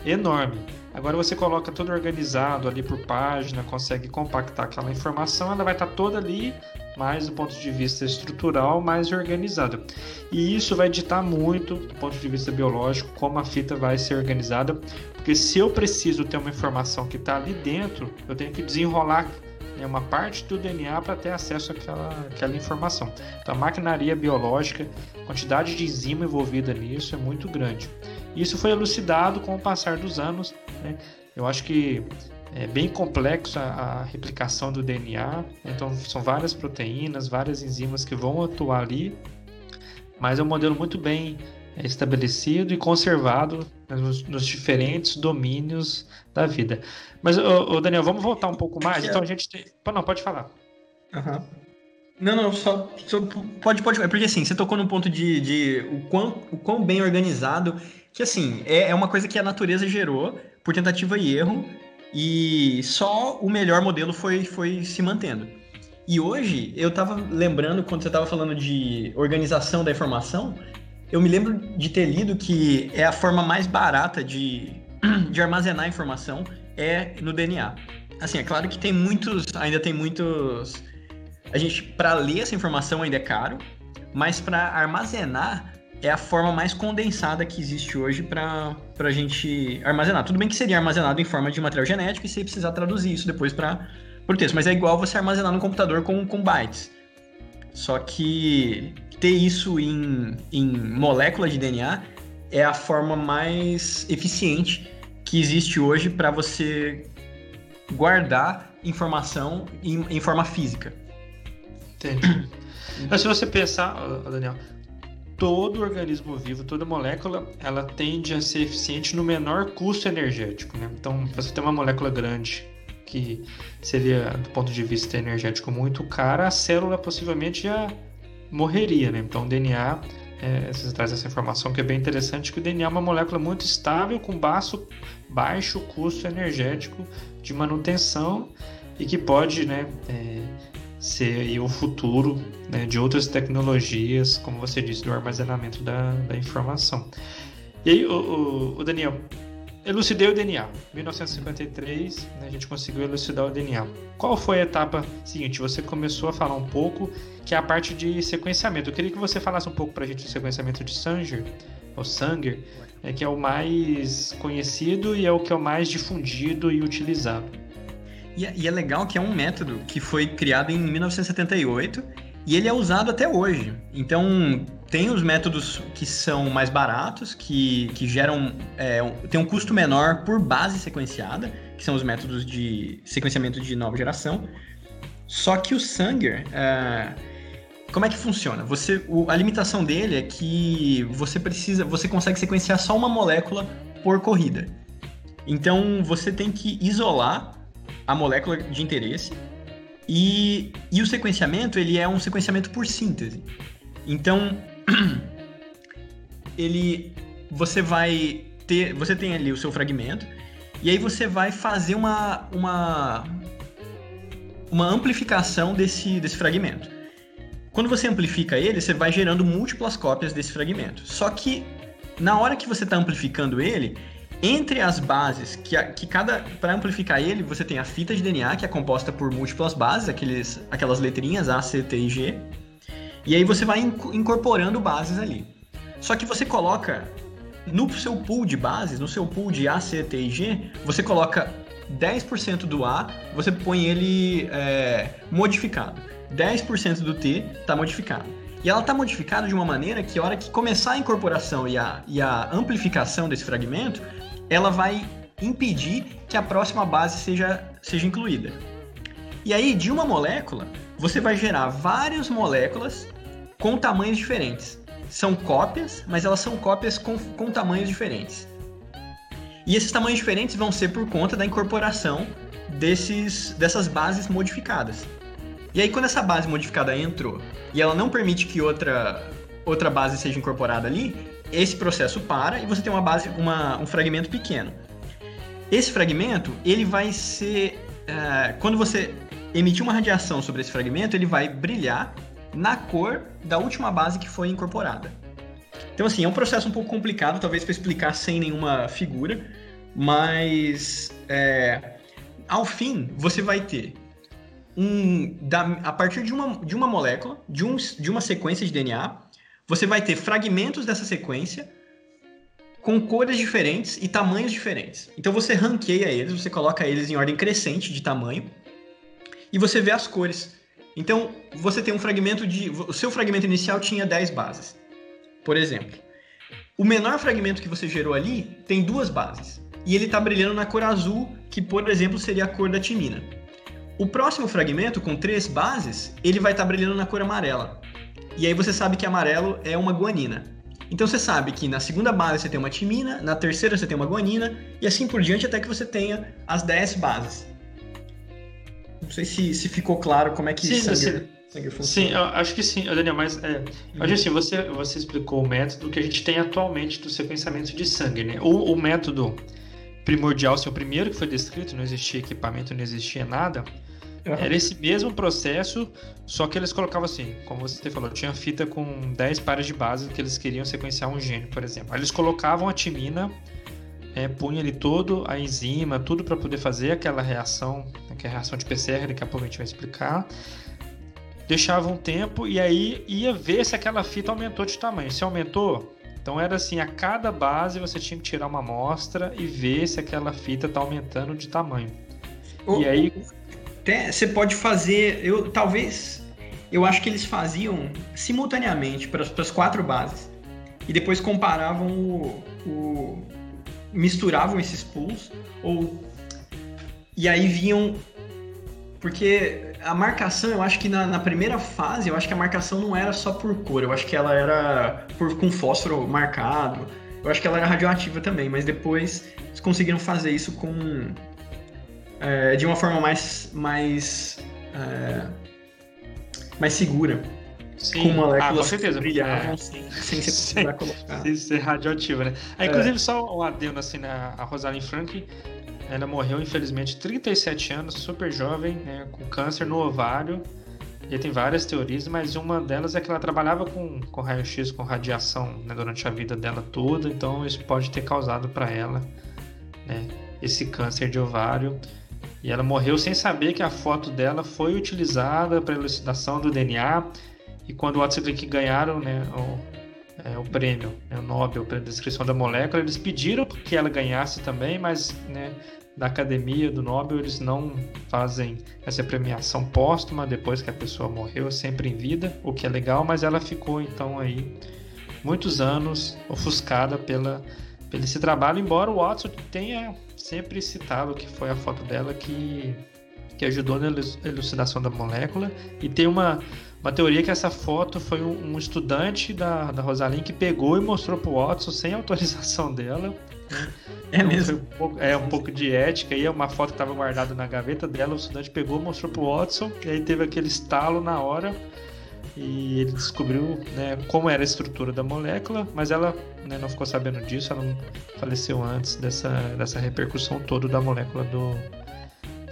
enorme. Agora você coloca tudo organizado ali por página, consegue compactar aquela informação, ela vai estar toda ali, mais do ponto de vista estrutural, mais organizada. E isso vai ditar muito, do ponto de vista biológico, como a fita vai ser organizada, porque se eu preciso ter uma informação que está ali dentro, eu tenho que desenrolar né, uma parte do DNA para ter acesso àquela, àquela informação. Então a maquinaria biológica, a quantidade de enzima envolvida nisso é muito grande. Isso foi elucidado com o passar dos anos. Né? Eu acho que é bem complexo a, a, replicação do DNA. Então são várias proteínas, várias enzimas que vão atuar ali, mas é um modelo muito bem estabelecido e conservado nos, nos diferentes domínios da vida. Mas, ô, ô Daniel, vamos voltar um pouco mais. Então a gente tem. Não, pode falar. Uhum. Não, não, só, só, pode, pode. É porque assim, você tocou no ponto de, de o, quão, o quão bem organizado, que assim, é, é uma coisa que a natureza gerou por tentativa e erro, e só o melhor modelo foi, foi se mantendo. E hoje, eu tava lembrando, quando você tava falando de organização da informação, eu me lembro de ter lido que é a forma mais barata de, (clears throat) de armazenar informação é no DNA. Assim, é claro que tem muitos, ainda tem muitos. A gente, para ler essa informação ainda é caro, mas para armazenar é a forma mais condensada que existe hoje para a gente armazenar. Tudo bem que seria armazenado em forma de material genético e você precisar traduzir isso depois para o texto, mas é igual você armazenar no computador com, com bytes. Só que ter isso em, em molécula de DNA é a forma mais eficiente que existe hoje para você guardar informação em, em forma física. Entendi. Mas se você pensar, Daniel, todo organismo vivo, toda molécula, ela tende a ser eficiente no menor custo energético. Né? Então, você tem uma molécula grande que seria, do ponto de vista energético, muito cara, a célula possivelmente já morreria. Né? Então, o DNA, é, você traz essa informação que é bem interessante, que o DNA é uma molécula muito estável, com baixo, baixo custo energético de manutenção e que pode né, é, ser o futuro né, de outras tecnologias, como você disse, do armazenamento da, da informação. E aí, o, o, o Daniel, elucidei o DNA. 1953, né, a gente conseguiu elucidar o DNA. Qual foi a etapa seguinte? Você começou a falar um pouco que é a parte de sequenciamento. Eu queria que você falasse um pouco para a gente do sequenciamento de Sanger, ou Sanger, é, que é o mais conhecido e é o que é o mais difundido e utilizado. E, e é legal que é um método que foi criado em 1978 e ele é usado até hoje. Então, tem os métodos que são mais baratos, que, que geram. É, tem um custo menor por base sequenciada, que são os métodos de sequenciamento de nova geração. Só que o Sanger. É, como é que funciona? Você, o, a limitação dele é que você precisa. Você consegue sequenciar só uma molécula por corrida. Então você tem que isolar a molécula de interesse e, e o sequenciamento ele é um sequenciamento por síntese. Então (clears throat) ele você vai ter você tem ali o seu fragmento e aí você vai fazer uma uma uma amplificação desse desse fragmento. Quando você amplifica ele, você vai gerando múltiplas cópias desse fragmento. Só que na hora que você está amplificando ele, entre as bases, que, que cada. Para amplificar ele, você tem a fita de DNA, que é composta por múltiplas bases, aqueles, aquelas letrinhas A, C, T e G. E aí você vai incorporando bases ali. Só que você coloca no seu pool de bases, no seu pool de A, C, T e G, você coloca 10% do A, você põe ele é, modificado. 10% do T está modificado. E ela está modificada de uma maneira que a hora que começar a incorporação e a, e a amplificação desse fragmento, ela vai impedir que a próxima base seja, seja incluída. E aí, de uma molécula, você vai gerar várias moléculas com tamanhos diferentes. São cópias, mas elas são cópias com, com tamanhos diferentes. E esses tamanhos diferentes vão ser por conta da incorporação desses, dessas bases modificadas. E aí, quando essa base modificada entrou e ela não permite que outra, outra base seja incorporada ali, esse processo para e você tem uma base, uma, um fragmento pequeno. Esse fragmento, ele vai ser. Uh, quando você emitir uma radiação sobre esse fragmento, ele vai brilhar na cor da última base que foi incorporada. Então, assim, é um processo um pouco complicado, talvez para explicar sem nenhuma figura, mas é, ao fim você vai ter um, da, a partir de uma, de uma molécula, de, um, de uma sequência de DNA, você vai ter fragmentos dessa sequência com cores diferentes e tamanhos diferentes. Então você ranqueia eles, você coloca eles em ordem crescente de tamanho e você vê as cores. Então você tem um fragmento de. O seu fragmento inicial tinha 10 bases. Por exemplo, o menor fragmento que você gerou ali tem duas bases. E ele está brilhando na cor azul, que por exemplo seria a cor da timina. O próximo fragmento, com três bases, ele vai estar tá brilhando na cor amarela. E aí você sabe que amarelo é uma guanina. Então você sabe que na segunda base você tem uma timina, na terceira você tem uma guanina, e assim por diante até que você tenha as 10 bases. Não sei se, se ficou claro como é que sim, sangue, Sim, eu acho que sim, Daniel, mas é, uhum. acho assim, você, você explicou o método que a gente tem atualmente do sequenciamento de sangue, né? O, o método primordial, o primeiro que foi descrito, não existia equipamento, não existia nada. (laughs) era esse mesmo processo, só que eles colocavam assim, como você falou, tinha fita com 10 pares de base que eles queriam sequenciar um gene, por exemplo. Aí eles colocavam a timina, é, punha ali todo a enzima, tudo para poder fazer aquela reação, né, que é a reação de PCR, daqui a pouco a gente vai explicar deixava um tempo e aí ia ver se aquela fita aumentou de tamanho. Se aumentou, então era assim, a cada base você tinha que tirar uma amostra e ver se aquela fita está aumentando de tamanho. e aí até você pode fazer, eu talvez eu acho que eles faziam simultaneamente para as quatro bases e depois comparavam o, o misturavam esses pools ou e aí viam porque a marcação, eu acho que na, na, primeira fase, eu acho que a marcação não era só por cor, eu acho que ela era por, com fósforo marcado, eu acho que ela era radioativa também, mas depois eles conseguiram fazer isso com. É, de uma forma mais. mais. É, mais segura. Sim. Com moléculas ah, com certeza. brilhavam é. sem, sem você precisar colocar. Sem ser radioativa, né? Ah, inclusive, só um adendo assim, na a Rosalind Frank, ela morreu, infelizmente, 37 anos, super jovem, né, com câncer no ovário. E tem várias teorias, mas uma delas é que ela trabalhava com, com raio-x, com radiação né, durante a vida dela toda, então isso pode ter causado para ela né, esse câncer de ovário. E ela morreu sem saber que a foto dela foi utilizada para elucidação do DNA. E quando o Watson e ganharam né, o, é, o prêmio, né, o Nobel para descrição da molécula, eles pediram que ela ganhasse também, mas né, da academia do Nobel eles não fazem essa premiação póstuma depois que a pessoa morreu, sempre em vida, o que é legal, mas ela ficou então aí muitos anos ofuscada pela pelo esse trabalho, embora o Watson tenha sempre citado que foi a foto dela que que ajudou na elucidação da molécula e tem uma uma teoria que essa foto foi um, um estudante da, da Rosalind que pegou e mostrou para o Watson sem (laughs) autorização dela é então, mesmo? Um pouco, é um pouco de ética. aí uma foto que estava guardada na gaveta dela, o estudante pegou, mostrou pro Watson, e aí teve aquele estalo na hora. E ele descobriu né, como era a estrutura da molécula, mas ela né, não ficou sabendo disso, ela faleceu antes dessa, dessa repercussão toda da molécula do,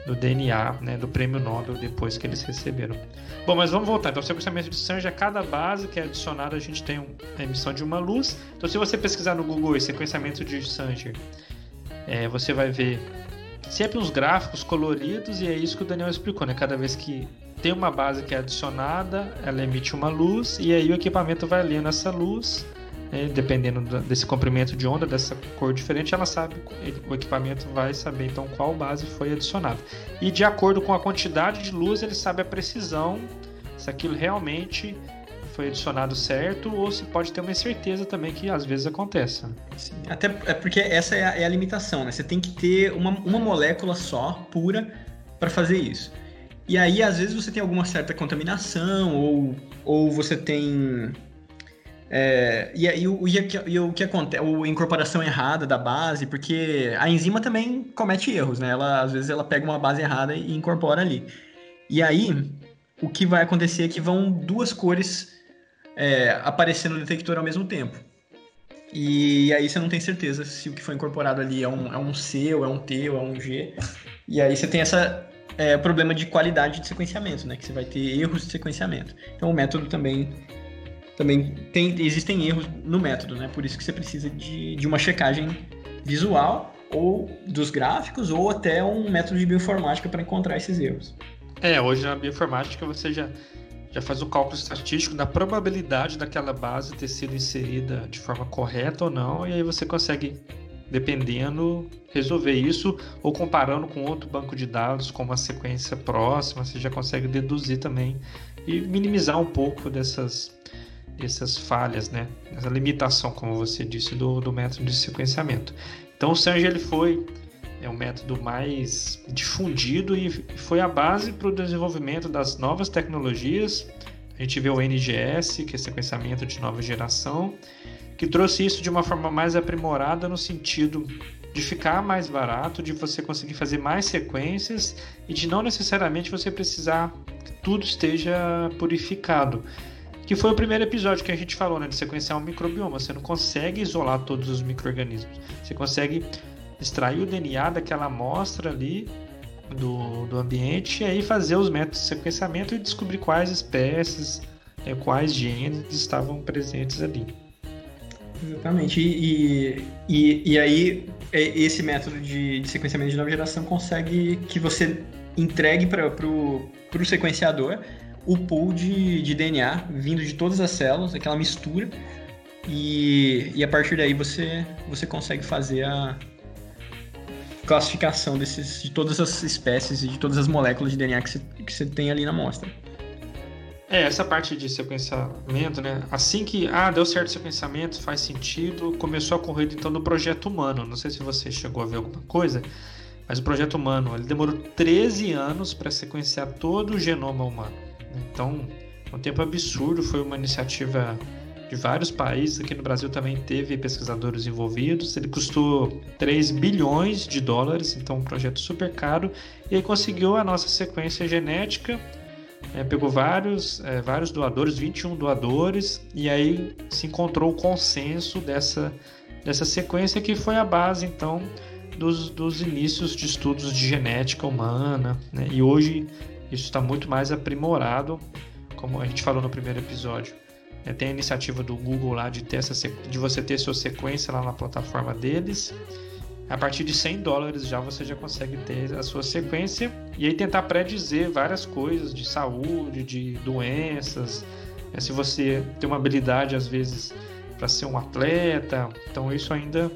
do DNA, né, do prêmio Nobel depois que eles receberam. Bom, mas vamos voltar. Então, o sequenciamento de Sanger, a cada base que é adicionada, a gente tem a emissão de uma luz. Então, se você pesquisar no Google sequenciamento de Sanger, é, você vai ver sempre uns gráficos coloridos e é isso que o Daniel explicou, né? Cada vez que tem uma base que é adicionada, ela emite uma luz e aí o equipamento vai lendo essa luz né, dependendo desse comprimento de onda, dessa cor diferente, ela sabe, o equipamento vai saber então qual base foi adicionada. E de acordo com a quantidade de luz, ele sabe a precisão se aquilo realmente foi adicionado certo ou se pode ter uma incerteza também que às vezes acontece. Sim, até é porque essa é a, é a, limitação, né? Você tem que ter uma, uma molécula só, pura, para fazer isso. E aí, às vezes, você tem alguma certa contaminação ou, ou você tem é, e, e, o, e, e, o que acontece, a incorporação errada da base, porque a enzima também comete erros, né? Ela, às vezes ela pega uma base errada e incorpora ali. E aí, o que vai acontecer é que vão duas cores é, aparecer no detector ao mesmo tempo. E aí você não tem certeza se o que foi incorporado ali é um, é um C, ou é um T, ou é um G. E aí você tem essa é, problema de qualidade de sequenciamento, né? Que você vai ter erros de sequenciamento. Então o método também também tem, existem erros no método, né? Por isso que você precisa de, de uma checagem visual ou dos gráficos ou até um método de bioinformática para encontrar esses erros. É, hoje na bioinformática você já, já faz o cálculo estatístico da probabilidade daquela base ter sido inserida de forma correta ou não, e aí você consegue, dependendo, resolver isso, ou comparando com outro banco de dados com uma sequência próxima, você já consegue deduzir também e minimizar um pouco dessas, dessas falhas, né? Essa limitação, como você disse, do, do método de sequenciamento. Então o Sanji ele foi é um método mais difundido e foi a base para o desenvolvimento das novas tecnologias. A gente vê o NGS, que é sequenciamento de nova geração, que trouxe isso de uma forma mais aprimorada no sentido de ficar mais barato, de você conseguir fazer mais sequências e de não necessariamente você precisar que tudo esteja purificado. Que foi o primeiro episódio que a gente falou, né, de sequenciar um microbioma. Você não consegue isolar todos os micro-organismos. Você consegue extrair o DNA daquela amostra ali do, do ambiente e aí fazer os métodos de sequenciamento e descobrir quais espécies, é, quais genes estavam presentes ali. Exatamente. E, e, e aí, é, esse método de, de, sequenciamento de nova geração consegue que você entregue para o sequenciador o pool de, de DNA vindo de todas as células, aquela mistura, e, e a partir daí você, você consegue fazer a, classificação desses, de todas as espécies e de todas as moléculas de DNA que você, que você tem ali na amostra. É, essa parte de sequenciamento, né? Assim que, ah, deu certo o sequenciamento, faz sentido, começou a correr então do projeto humano. Não sei se você chegou a ver alguma coisa, mas o projeto humano, ele demorou 13 anos para sequenciar todo o genoma humano. Então, um tempo absurdo, foi uma iniciativa de vários países. Aqui no Brasil também teve pesquisadores envolvidos. Ele custou 3 bilhões de dólares, então um projeto super caro. E aí conseguiu a nossa sequência genética. É, pegou vários, é, vários doadores, 21 doadores, e aí se encontrou o consenso dessa, dessa sequência que foi a base então dos, dos inícios de estudos de genética humana. Né? E hoje isso está muito mais aprimorado, como a gente falou no primeiro episódio. É, tem a iniciativa do Google lá de, ter essa, de você ter sua sequência lá na plataforma deles. A partir de 100 dólares já você já consegue ter a sua sequência e aí tentar predizer várias coisas de saúde, de doenças. É, se você tem uma habilidade às vezes para ser um atleta, então isso ainda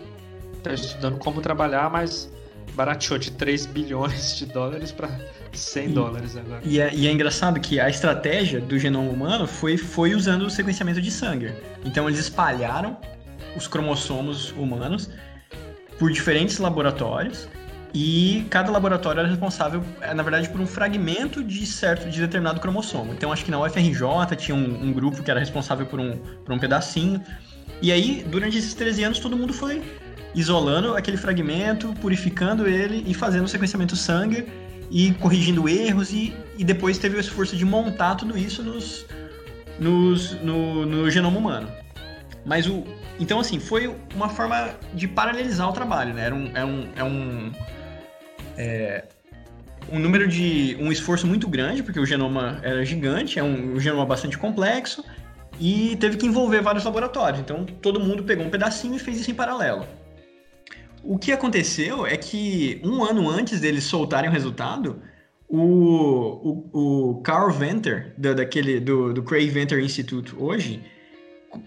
está estudando como trabalhar, mas barateou de 3 (laughs) bilhões de dólares para 100 e, dólares agora. E é, e é, engraçado que a estratégia do genoma humano foi, foi usando o sequenciamento de sangue. Então eles espalharam os cromossomos humanos por diferentes laboratórios e cada laboratório era responsável, é, na verdade, por um fragmento de certo de determinado cromossomo. Então acho que na UFRJ tinha um, um grupo que era responsável por um, por um pedacinho. E aí, durante esses 13 anos, todo mundo foi isolando aquele fragmento, purificando ele e fazendo o sequenciamento sangue e corrigindo erros e, e depois teve o esforço de montar tudo isso nos, nos, no, no genoma humano. Mas o. Então, assim, foi uma forma de paralelizar o trabalho, né? Era um. É um, é um, é, um número de. um esforço muito grande, porque o genoma era gigante, é um, um genoma bastante complexo, e teve que envolver vários laboratórios. Então, todo mundo pegou um pedacinho e fez isso em paralelo. O que aconteceu é que um ano antes deles soltarem o resultado, o, o, o Carl Venter, do, daquele, do, do Craig Venter Institute hoje,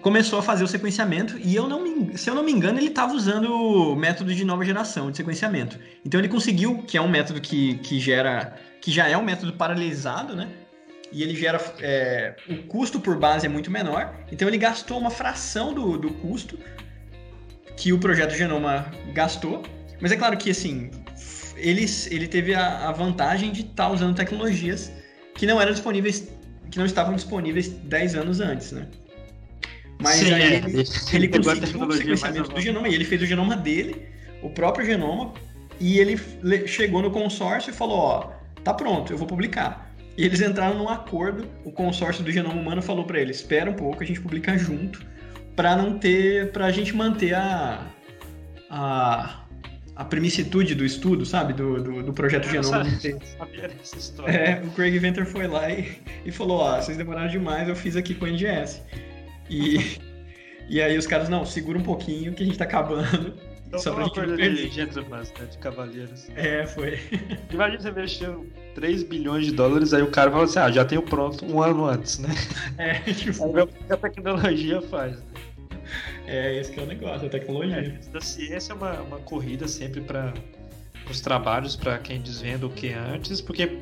começou a fazer o sequenciamento e eu não me, se eu não me engano ele estava usando o método de nova geração de sequenciamento. Então ele conseguiu, que é um método que, que gera, que já é um método paralelizado, né? E ele gera, é, o custo por base é muito menor. Então ele gastou uma fração do, do custo que o projeto Genoma gastou. Mas é claro que, assim, ele, ele teve a, a vantagem de estar tá usando tecnologias que não eram disponíveis, que não estavam disponíveis 10 anos antes, né? Mas Sim, aí é. ele, ele conseguiu o sequenciamento do genoma e ele fez o genoma dele, o próprio genoma, e ele chegou no consórcio e falou, ó, tá pronto, eu vou publicar. E eles entraram num acordo, o consórcio do genoma humano falou para eles: espera um pouco, a gente publica junto, para não ter, para a gente manter a, a, a primicitude do estudo, sabe? Do, do, do projeto Eu Genoma. sabia, sabia dessa história. É, o Craig Venter foi lá e, e falou: Ó, vocês demoraram demais, eu fiz aqui com o NGS. E, e aí os caras, não, segura um pouquinho que a gente tá acabando. Então só pra uma coisa perder. de gentlemen, né, de cavalheiros. É, foi. (laughs) Imagina você mexeu 3 bilhões de dólares, aí o cara fala assim, ah, já tenho pronto um ano antes, né? (laughs) É, tipo, Aí que a tecnologia faz. né? é esse que é o negócio, a tecnologia. É, da ciência é uma, uma corrida sempre para os trabalhos, para quem desvenda o que antes, porque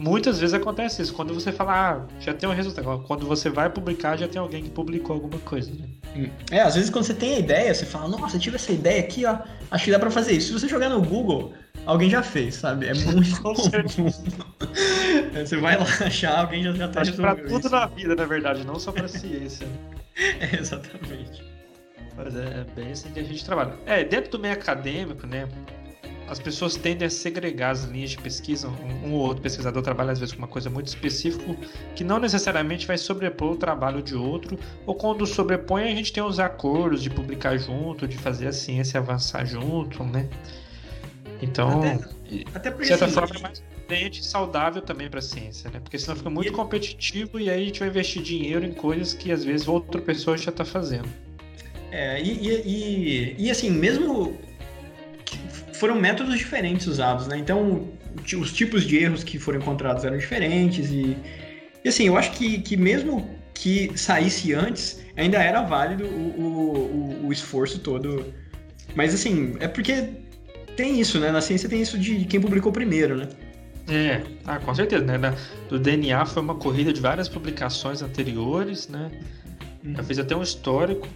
muitas vezes acontece isso. Quando você fala, ah, já tem um resultado. Quando você vai publicar, já tem alguém que publicou alguma coisa. Né? É, às vezes quando você tem a ideia, você fala, nossa, eu tive essa ideia aqui, ó, acho que dá pra fazer isso. Se você jogar no Google, alguém já fez, sabe? É muito (laughs) Com comum. (laughs) É, Você vai lá achar, alguém já, já tá Acho pra tudo isso. na vida, na verdade, não só pra (laughs) ciência. né? É, exatamente. Mas é bem assim que a gente trabalha. É, dentro do meio acadêmico, né? As pessoas tendem a segregar as linhas de pesquisa. Um, ou outro pesquisador trabalha às vezes com uma coisa muito específica que não necessariamente vai sobrepor o trabalho de outro. Ou quando sobrepõe, a gente tem os acordos de publicar junto, de fazer a ciência avançar junto, né? Então, Até- Até de certa assim, forma, é mais prudente e saudável também para a ciência, né? Porque senão fica muito E- competitivo e aí a gente vai investir dinheiro em coisas que às vezes outra pessoa já está fazendo. É, e, e, e, e, assim, mesmo foram métodos diferentes usados, né? Então, os tipos de erros que foram encontrados eram diferentes e, e assim, eu acho que, que mesmo que saísse antes, ainda era válido o, o, o- esforço todo. Mas assim, é porque tem isso, né? Na ciência tem isso de quem publicou primeiro, né? É, ah, com certeza, né? Do DNA foi uma corrida de várias publicações anteriores, né? Já fez até um histórico,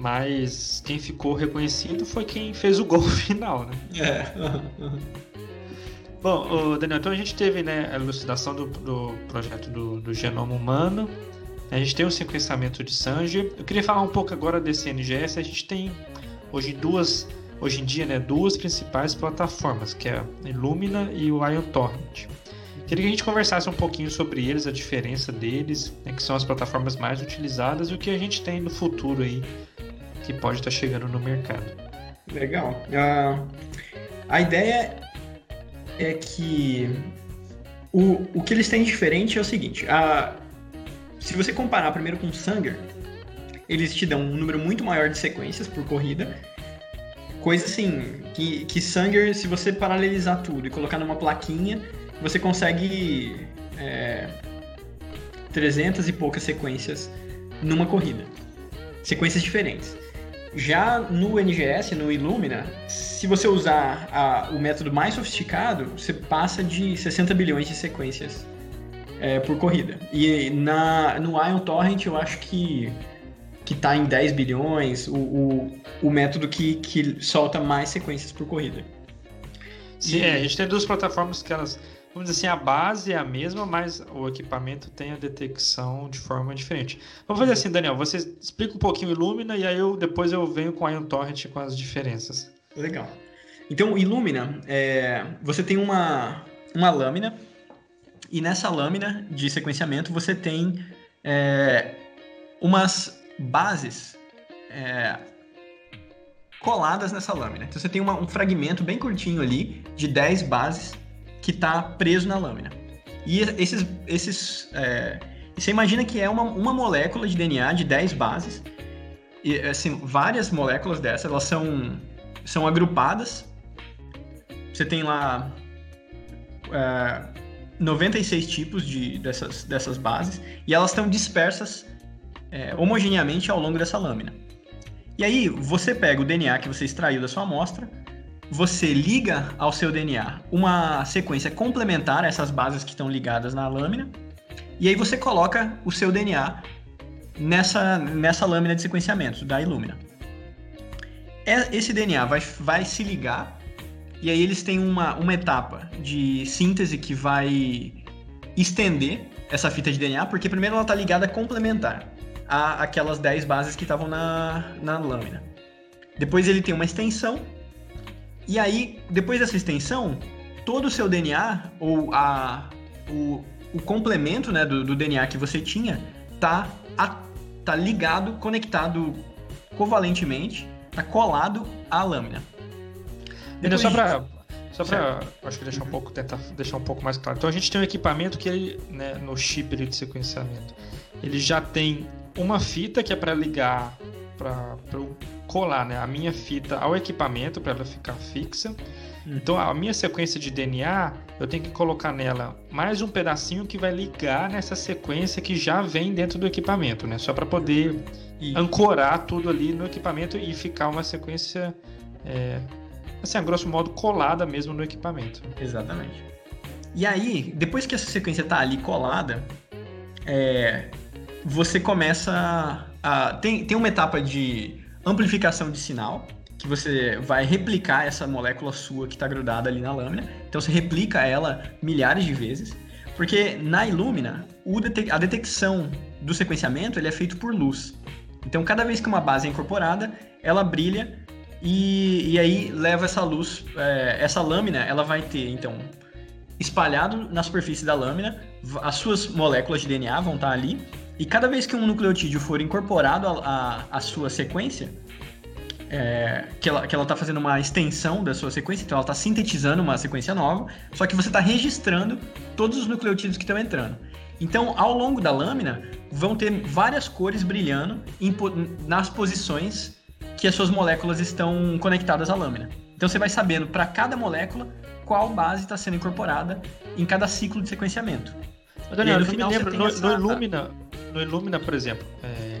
mas quem ficou reconhecido foi quem fez o gol (laughs) final, né? É. (laughs) Bom, Daniel, então a gente teve né, a elucidação do, do projeto do, do genoma humano, a gente tem o sequenciamento de Sanger. Eu queria falar um pouco agora desse NGS. A gente tem hoje duas, hoje em dia, né, duas principais plataformas, que é a Illumina e o Ion Torrent. Queria que a gente conversasse um pouquinho sobre eles, a diferença deles, né, que são as plataformas mais utilizadas e o que a gente tem no futuro aí que pode estar chegando no mercado. Legal. Ah, a ideia é que o, o que eles têm diferente é o seguinte: a- se você comparar primeiro com o Sanger, eles te dão um número muito maior de sequências por corrida. Coisa assim, que, que Sanger, se você paralelizar tudo e colocar numa plaquinha, você consegue é, 300 e poucas sequências numa corrida. Sequências diferentes. Já no NGS, no Illumina, se você usar a- o método mais sofisticado, você passa de 60 bilhões de sequências é, por corrida. E na, no Ion Torrent eu acho que que tá em 10 bilhões, o, o, o método que, que solta mais sequências por corrida. Sim, é, a gente tem duas plataformas que elas, vamos dizer assim, a base é a mesma, mas o equipamento tem a detecção de forma diferente. Vamos fazer assim, Daniel, você explica um pouquinho o Illumina e aí eu depois eu venho com a Ion Torrent com as diferenças. Legal. Então, Illumina, é, você tem uma, uma lâmina, e nessa lâmina de sequenciamento você tem é, umas bases é, coladas nessa lâmina. Então, você tem uma- um fragmento bem curtinho ali, de 10 bases, que está preso na lâmina. E esses. esses é, você imagina que é uma, uma molécula de DNA de 10 bases. E, assim, várias moléculas dessas, elas são são agrupadas. Você tem lá é, 96 tipos de, dessas, dessas bases e elas estão dispersas é, homogeneamente ao longo dessa lâmina. E aí você pega o DNA que você extraiu da sua amostra, você liga ao seu DNA uma sequência complementar a essas bases que estão ligadas na lâmina, e aí você coloca o seu DNA nessa, nessa lâmina de sequenciamento da Illumina. É- Esse DNA vai, vai se ligar e aí eles têm uma, uma etapa de síntese que vai estender essa fita de DNA, porque primeiro ela está ligada complementar a aquelas 10 bases que estavam na, na lâmina. Depois ele tem uma extensão, e aí, depois dessa extensão, todo o seu DNA, ou a, o, o complemento né, do, do DNA que você tinha tá, a, tá ligado, conectado covalentemente, tá colado à lâmina. Depois só para só para acho que deixar um pouco tentar deixar um pouco mais claro. Então a gente tem um equipamento que ele, né, no chip de sequenciamento, ele já tem uma fita que é para ligar para colar, né, a minha fita ao equipamento para ela ficar fixa. Hum. Então a minha sequência de DNA, eu tenho que colocar nela mais um pedacinho que vai ligar nessa sequência que já vem dentro do equipamento, né? Só para poder e... ancorar tudo ali no equipamento e ficar uma sequência é, assim, a grosso modo, colada mesmo no equipamento. Exatamente. E aí, depois que essa sequência tá ali colada, é, você começa a. Tem, tem uma etapa de amplificação de sinal, que você vai replicar essa molécula sua que está grudada ali na lâmina. Então você replica ela milhares de vezes. Porque na Illumina, a detecção do sequenciamento ele é feito por luz. Então cada vez que uma base é incorporada, ela brilha e, e aí leva essa luz, é, essa lâmina, ela vai ter, então, espalhado na superfície da lâmina, as suas moléculas de DNA vão estar ali, e cada vez que um nucleotídeo for incorporado à sua sequência, é, que ela está que ela tá fazendo uma extensão da sua sequência, então ela está sintetizando uma sequência nova, só que você está registrando todos os nucleotídeos que estão entrando. Então, ao longo da lâmina, vão ter várias cores brilhando em, nas posições que as suas moléculas estão conectadas à lâmina. Então você vai sabendo para cada molécula qual base está sendo incorporada em cada ciclo de sequenciamento. Mas, Daniel, eu me lembro, no, essa... no, Illumina, no Illumina, por exemplo, é,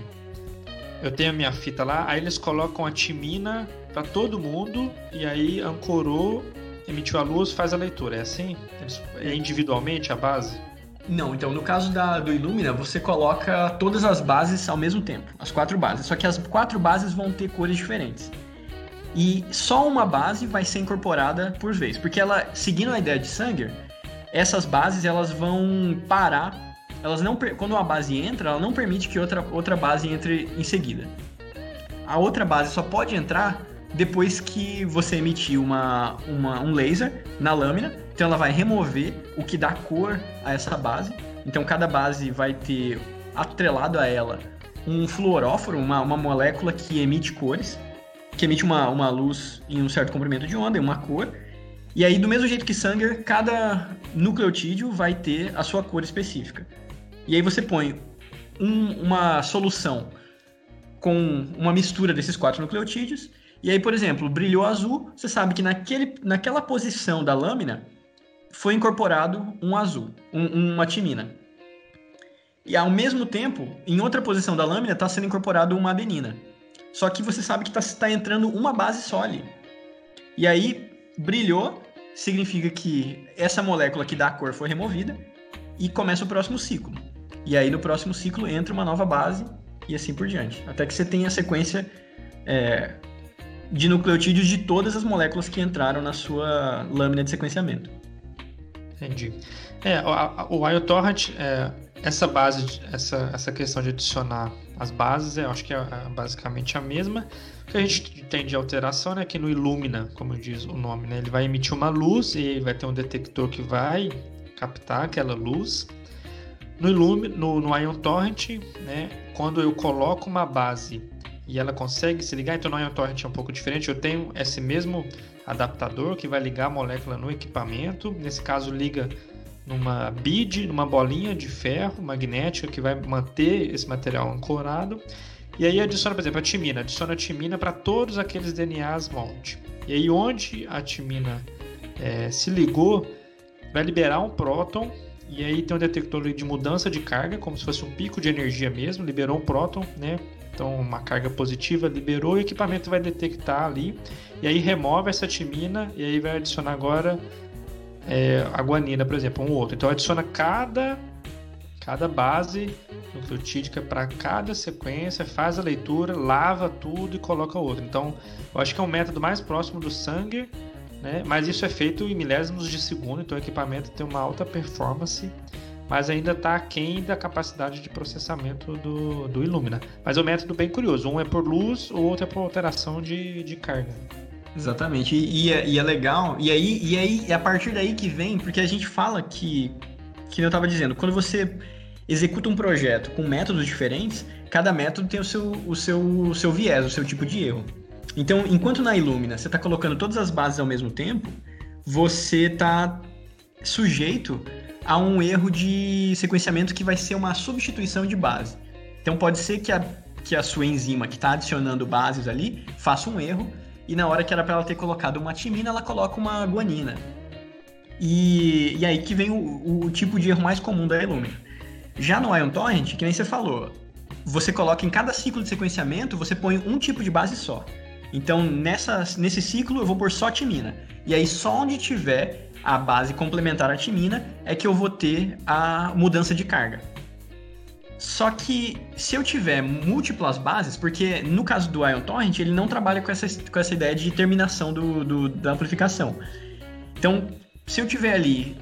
eu tenho a minha fita lá, aí eles colocam a timina para todo mundo e aí ancorou, emitiu a luz, faz a leitura. É assim? É individualmente a base? Não, então no caso da, do Illumina, você coloca todas as bases ao mesmo tempo, as quatro bases. Só que as quatro bases vão ter cores diferentes. E só uma base vai ser incorporada por vez, porque ela, seguindo a ideia de Sanger, essas bases elas vão parar, elas não quando uma base entra, ela não permite que outra, outra base entre em seguida. A outra base só pode entrar depois que você emitir uma, uma, um laser na lâmina então ela vai remover o que dá cor a essa base. Então cada base vai ter atrelado a ela um fluoróforo, uma, uma molécula que emite cores, que emite uma, uma luz em um certo comprimento de onda, em uma cor. E aí, do mesmo jeito que Sanger, cada nucleotídeo vai ter a sua cor específica. E aí você põe um, uma solução com uma mistura desses quatro nucleotídeos. E aí, por exemplo, brilhou azul, você sabe que naquele, naquela posição da lâmina foi incorporado um azul, um, uma timina. E ao mesmo tempo, em outra posição da lâmina, está sendo incorporado uma adenina. Só que você sabe que está tá entrando uma base só ali. E aí, brilhou, significa que essa molécula que dá a cor foi removida e começa o próximo ciclo. E aí, no próximo ciclo, entra uma nova base e assim por diante. Até que você tenha a sequência é, de nucleotídeos de todas as moléculas que entraram na sua lâmina de sequenciamento. Entendi. É, o, o IOTorrent, é, essa base, essa, essa questão de adicionar as bases, eu acho que é, é basicamente a mesma. O que a gente tem de alteração é que no Illumina, como diz o nome, né, ele vai emitir uma luz e vai ter um detector que vai captar aquela luz. No no, no Ion Torrent, né, quando eu coloco uma base e ela consegue se ligar, então no Ion Torrent é um pouco diferente. Eu tenho esse mesmo adaptador que vai ligar a molécula no equipamento. Nesse caso, liga numa bid, numa bolinha de ferro magnética que vai manter esse material ancorado. E aí adiciona, por exemplo, a timina. Adiciona a timina para todos aqueles DNAs molde. E aí onde a timina é, se ligou, vai liberar um próton. E aí tem um detector de mudança de carga, como se fosse um pico de energia mesmo. Liberou um próton, né? Então, uma carga positiva liberou, o equipamento vai detectar ali, e aí remove essa timina, e aí vai adicionar agora é, a guanina, por exemplo, um outro. Então, adiciona cada, cada base nucleotídica para cada sequência, faz a leitura, lava tudo e coloca outro. Então, eu acho que é um método mais próximo do sangue, né? mas isso é feito em milésimos de segundo, então o equipamento tem uma alta performance mas ainda está aquém da capacidade de processamento do, do Illumina. Mas é um método bem curioso. Um é por luz, o outro é por alteração de, de carga. Exatamente. E, e, é, e é legal. E aí, e aí é a partir daí que vem, porque a gente fala que que eu estava dizendo, quando você executa um projeto com métodos diferentes, cada método tem o seu, o seu, o seu viés, o seu tipo de erro. Então, enquanto na Illumina você está colocando todas as bases ao mesmo tempo, você está sujeito a um erro de sequenciamento que vai ser uma substituição de base. Então, pode ser que a, que a sua enzima que está adicionando bases ali faça um erro e na hora que era para ela ter colocado uma timina, ela coloca uma guanina. E, e aí que vem o, o tipo de erro mais comum da Illumina. Já no Ion Torrent, que nem você falou, você coloca em cada ciclo de sequenciamento, você põe um tipo de base só. Então, nessa, nesse ciclo, eu vou pôr só timina. E aí, só onde tiver a base complementar à timina, é que eu vou ter a mudança de carga. Só que se eu tiver múltiplas bases, porque no caso do Ion Torrent, ele não trabalha com essa, com essa ideia de terminação do, do da amplificação. Então, se eu tiver ali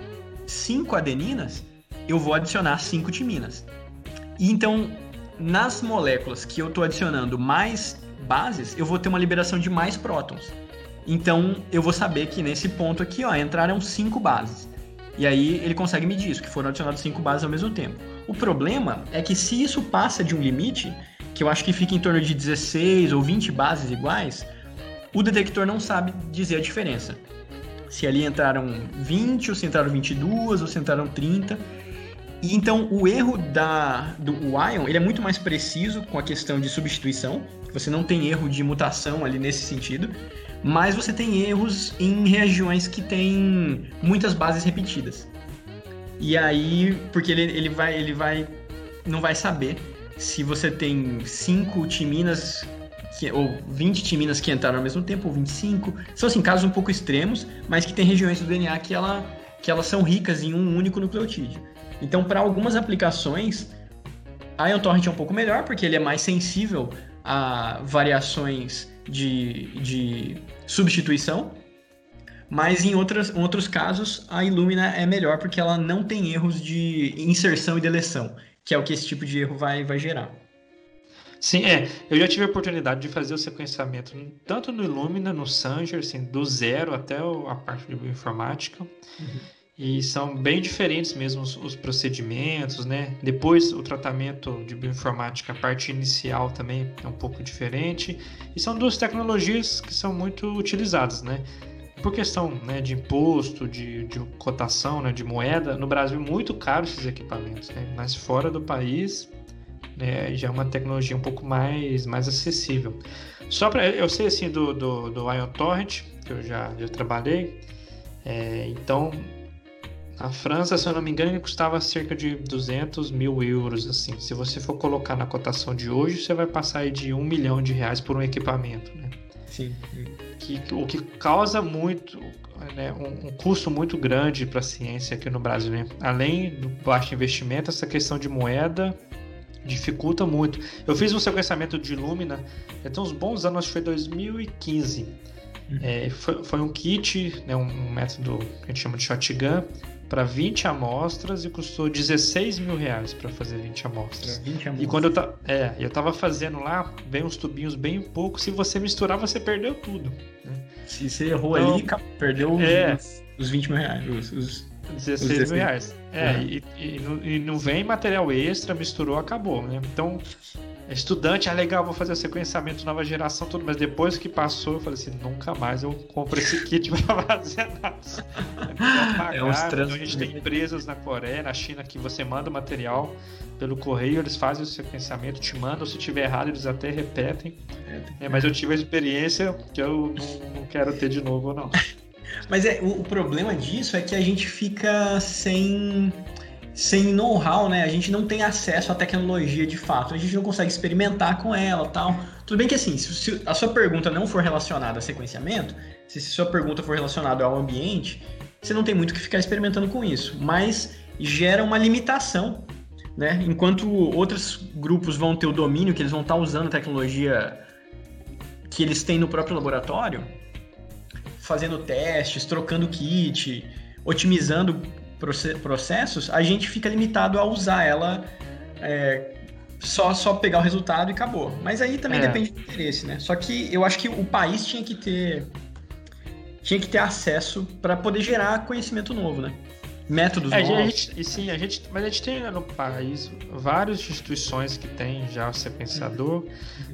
cinco adeninas, eu vou adicionar cinco timinas. E então, nas moléculas que eu estou adicionando mais bases, eu vou ter uma liberação de mais prótons. Então, eu vou saber que nesse ponto aqui, ó, entraram cinco bases. E aí ele consegue medir isso, que foram adicionadas cinco bases ao mesmo tempo. O problema é que se isso passa de um limite, que eu acho que fica em torno de 16 ou 20 bases iguais, o detector não sabe dizer a diferença. Se ali entraram 20, ou se entraram 22, ou se entraram 30. E então o erro da, do Ion ele é muito mais preciso com a questão de substituição. Você não tem erro de mutação ali nesse sentido mas você tem erros em regiões que tem muitas bases repetidas. E aí, porque ele, ele vai ele vai não vai saber se você tem 5 timinas que, ou 20 timinas que entraram ao mesmo tempo, ou 25. São assim, casos um pouco extremos, mas que tem regiões do DNA que, ela, que elas são ricas em um único nucleotídeo. Então, para algumas aplicações, a Torrent é um pouco melhor, porque ele é mais sensível a variações de, de substituição, mas em outras, outros casos a Illumina é melhor porque ela não tem erros de inserção e deleção, que é o que esse tipo de erro vai, vai gerar. Sim, é. Eu já tive a oportunidade de fazer o sequenciamento tanto no Illumina, no Sanger, assim, do zero até a parte de bioinformática. Uhum. E são bem diferentes mesmo os, os, procedimentos, né? Depois o tratamento de bioinformática, a parte inicial também é um pouco diferente. E são duas tecnologias que são muito utilizadas, né? Por questão né, de imposto, de, de cotação, né, de moeda, no Brasil muito caro esses equipamentos, né? Mas fora do país né, já é uma tecnologia um pouco mais, mais acessível. Só para eu sei assim do, do, do Ion Torrent, que eu já, já trabalhei, é, então a França, se eu não me engano, ele custava cerca de 200 mil euros, assim. Se você for colocar na cotação de hoje, você vai passar de um milhão de reais por um equipamento, né? Sim. Que, o que causa muito, né, um, um custo muito grande para a ciência aqui no Brasil, né? Além do baixo investimento, essa questão de moeda dificulta muito. Eu fiz um sequenciamento de Lumina, tem uns bons anos, acho que foi 2015. Uhum. É, foi, foi, um kit, né, um, um método que a gente chama de shotgun, para 20 amostras e custou 16 mil reais para fazer 20 amostras. 20 amostras. E quando eu, ta... é, eu tava fazendo lá, vem uns tubinhos bem pouco. Se você misturar, você perdeu tudo. Né? Se você errou então, ali, perdeu é, os, os 20 mil reais. Os, os, 16, os 16 mil reais. É, uhum. e, e, e, não vem material extra, misturou, acabou. Né? Então, estudante, ah, legal, vou fazer o sequenciamento nova geração, tudo, mas depois que passou, eu falei assim, nunca mais eu compro esse kit (laughs) para fazer nada. (laughs) É, um então, a gente tem empresas na Coreia, na China, que você manda o material pelo correio, eles fazem o sequenciamento, te mandam, se tiver errado, eles até repetem. É, mas eu tive a experiência que eu não, não quero ter de novo, não. (laughs) Mas é, o, o problema disso é que a gente fica sem sem know-how, né? A gente não tem acesso à tecnologia de fato, a gente não consegue experimentar com ela tal. Tudo bem que assim, se a sua pergunta não for relacionada a sequenciamento, se a sua pergunta for relacionada ao ambiente, você não tem muito que ficar experimentando com isso, mas gera uma limitação, né? Enquanto outros grupos vão ter o domínio, que eles vão estar usando a tecnologia que eles têm no próprio laboratório, fazendo testes, trocando kit, otimizando processos, a gente fica limitado a usar ela é, só, só pegar o resultado e acabou. Mas aí também é. depende do interesse, né? Só que eu acho que o país tinha que ter tinha que ter acesso para poder gerar conhecimento novo, né? métodos É, a novos. gente, e sim, a gente, mas a gente tem no país várias instituições que têm já o sequenciador,